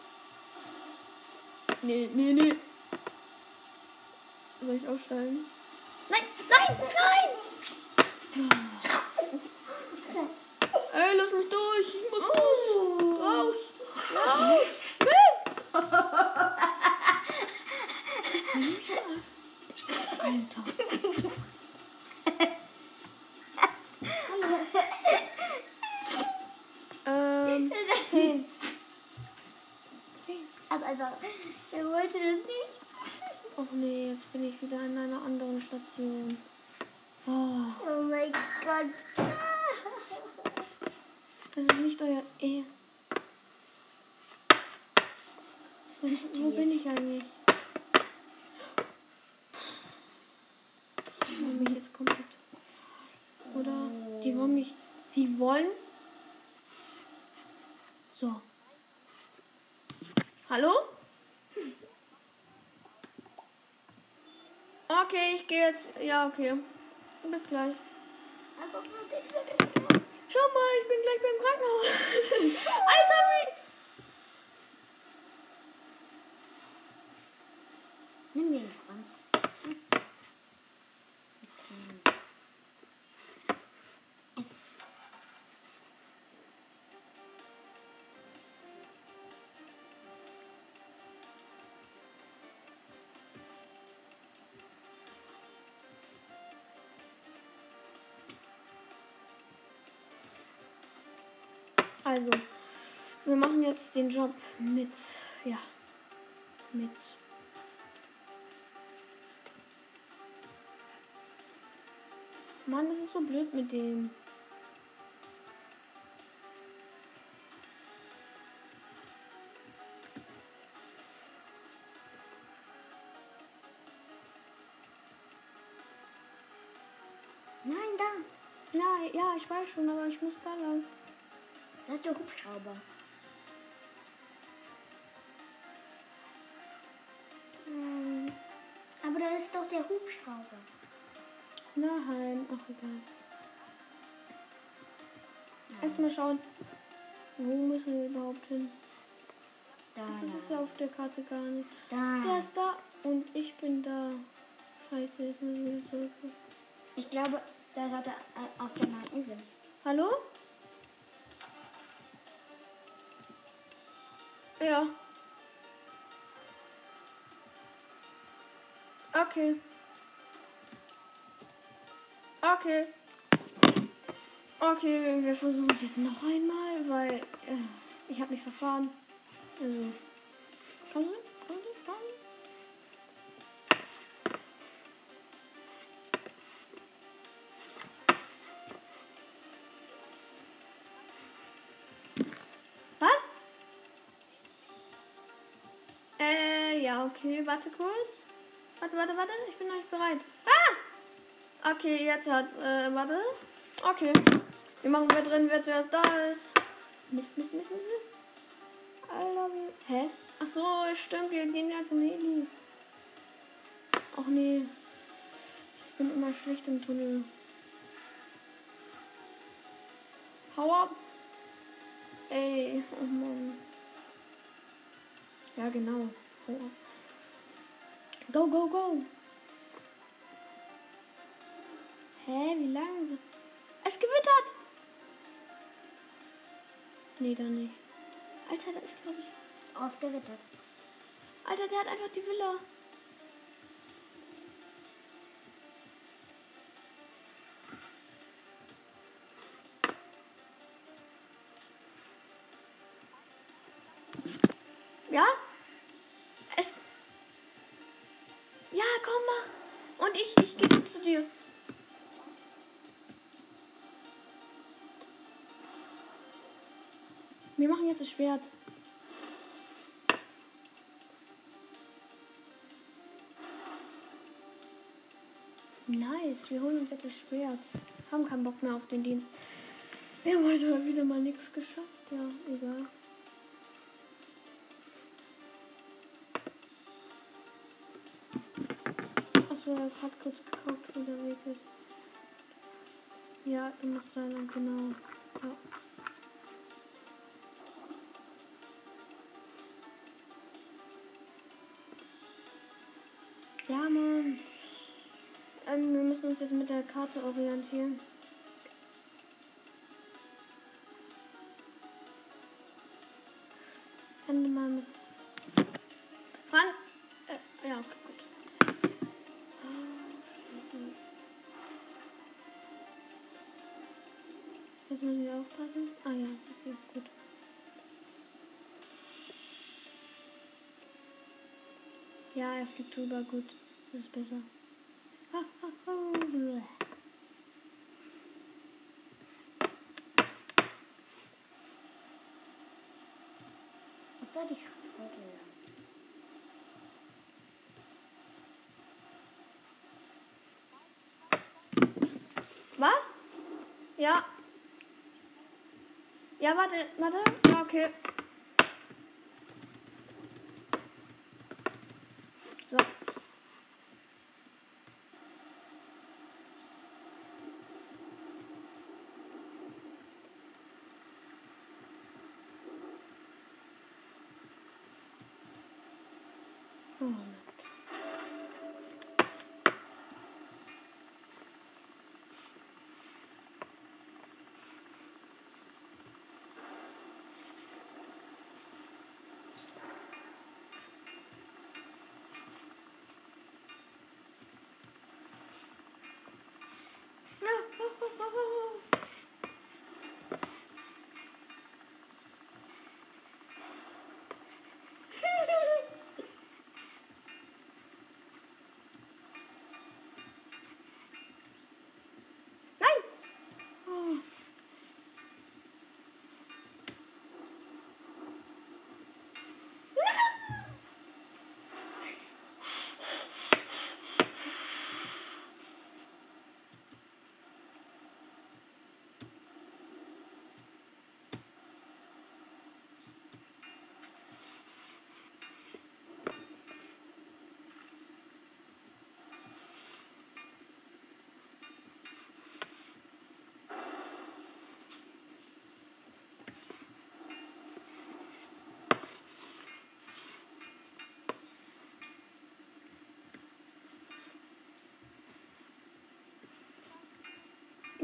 Nee, nee, nee. Soll ich aussteigen? Nein, nein, nein! Ey, lass mich durch. Ich muss raus. Raus. Raus. Mist. Alter. Ähm, 10. 10. Also, also, er wollte das nicht. Och nee, jetzt bin ich wieder an einer anderen Station. Oh, Oh mein Gott. das ist nicht euer E. Wo bin ich eigentlich? Die wollen mich jetzt komplett. Oder? Die wollen mich. Die wollen. So. Hallo? Okay, ich gehe jetzt. Ja, okay. Bis gleich. Also, Schau mal, ich bin gleich beim Krankenhaus. [LAUGHS] Alter, wie. Jetzt den Job mit. Ja. Mit. Mann, das ist so blöd mit dem. Nein, da. Ja, ja, ich weiß schon, aber ich muss da lang. Das ist der Hubschrauber. Aber da ist doch der Hubschrauber. Nein, ach egal. Erstmal schauen, wo müssen wir überhaupt hin? Da. Das ist ja auf der Karte gar nicht. da. Der ist da und ich bin da. Scheiße, jetzt ich wieder zurück. Ich glaube, da sollte äh, auf der neuen Insel. Hallo? Ja. Okay. Okay. Okay, wir versuchen es jetzt noch einmal, weil äh, ich habe mich verfahren. Also. Kommen Sie? Kommen Sie? Kommen Sie? Was? Äh, ja, okay, warte kurz. Warte, warte, warte, ich bin noch nicht bereit. Ah! Okay, jetzt hat, äh, warte. Okay. Wir machen wer drin, wer zuerst da ist. Mist, Mist, Mist, Mist, Mist. Alter, wie- hä? Ach so, stimmt, wir gehen ja zum Heli. Ach nee. Ich bin immer schlecht im Tunnel. Hau ab. Ey, oh Mann. Ja, genau. Hau ab. Go, go, go. Hä, wie lange? Es gewittert. Nee, da nicht. Alter, da ist, glaube ich. Ausgewittert. Alter, der hat einfach die Villa. Was? Es. Wir machen jetzt das Schwert. Nice, wir holen uns jetzt das Schwert. Haben keinen Bock mehr auf den Dienst. Wir haben heute wieder mal nichts geschafft. Ja, egal. Achso, er hat kurz Weg ist. Ja, du musst da genau. Ja. Ja, Mann. Ähm, wir müssen uns jetzt mit der Karte orientieren. Er fliegt drüber, gut. Das ist besser. Ah, ah, ah. Was soll die Schrotte? Was? Ja. Ja, warte, warte. Ja, okay.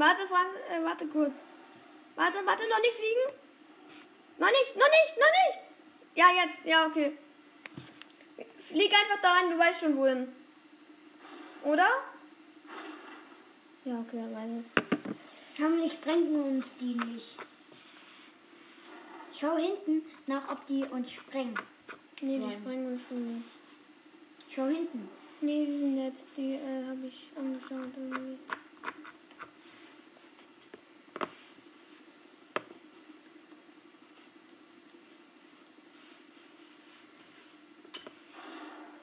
Warte, Franz, äh, warte kurz. Warte, warte, noch nicht fliegen? Noch nicht, noch nicht, noch nicht! Ja, jetzt, ja, okay. Flieg einfach dahin, du weißt schon wohin. Oder? Ja, okay, dann weiß ich. Hoffentlich sprengen uns die nicht. Schau hinten nach, ob die uns sprengen. Nee, die sprengen uns schon nicht. Schau hinten. Nee, die sind nett. Die äh, habe ich angeschaut irgendwie.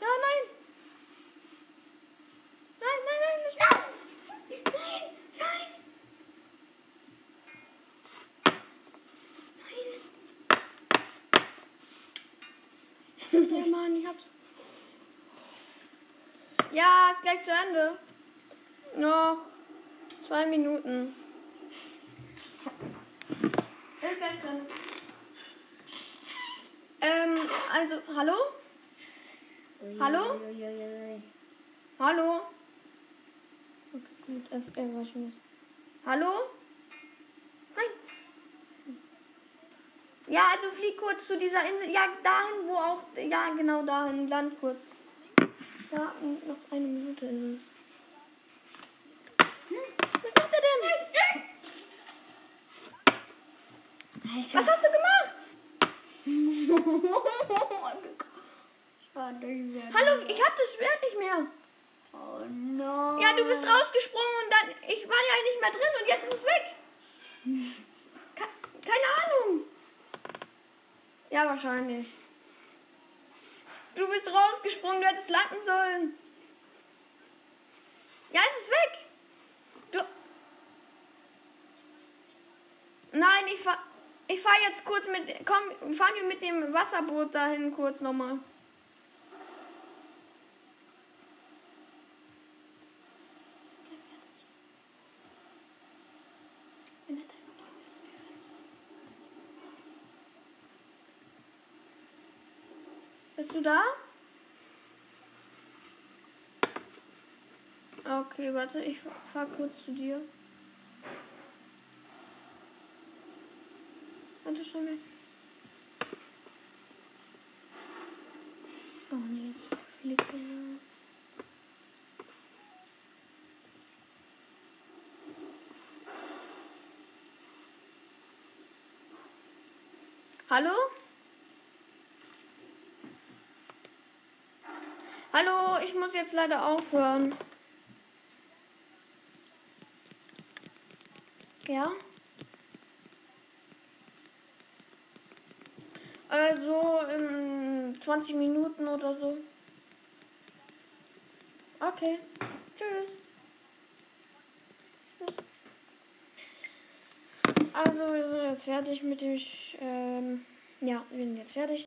Ja, nein! Nein, nein, nein, nicht mehr! Nein, nein. Ja, Mann, ich hab's. Ja, ist gleich zu Ende. Noch zwei Minuten. Ist gleich zu Ende. Ähm, also, hallo? Hallo? Hallo? Hallo? Ja, also flieg kurz zu dieser Insel. Ja, dahin, wo auch. Ja, genau dahin. Land kurz. Ja, und noch eine Minute ist es. Was macht er denn? Alter. Was hast du gemacht? [LAUGHS] Hallo, ich hab das Schwert nicht mehr. Oh no. Ja, du bist rausgesprungen und dann. Ich war ja nicht mehr drin und jetzt ist es weg. Ke keine Ahnung. Ja, wahrscheinlich. Du bist rausgesprungen, du hättest landen sollen. Ja, es ist weg. Du. Nein, ich fahr. Ich fahr jetzt kurz mit. Komm, fahren wir mit dem Wasserboot dahin kurz nochmal. Bist du da? Okay, warte, ich fahr kurz zu dir. Warte schon mal. Oh nee, jetzt fliegt er. Hallo? Hallo, ich muss jetzt leider aufhören. Ja? Also in 20 Minuten oder so. Okay. Tschüss. Also wir sind jetzt fertig mit dem... Ähm, ja, wir sind jetzt fertig.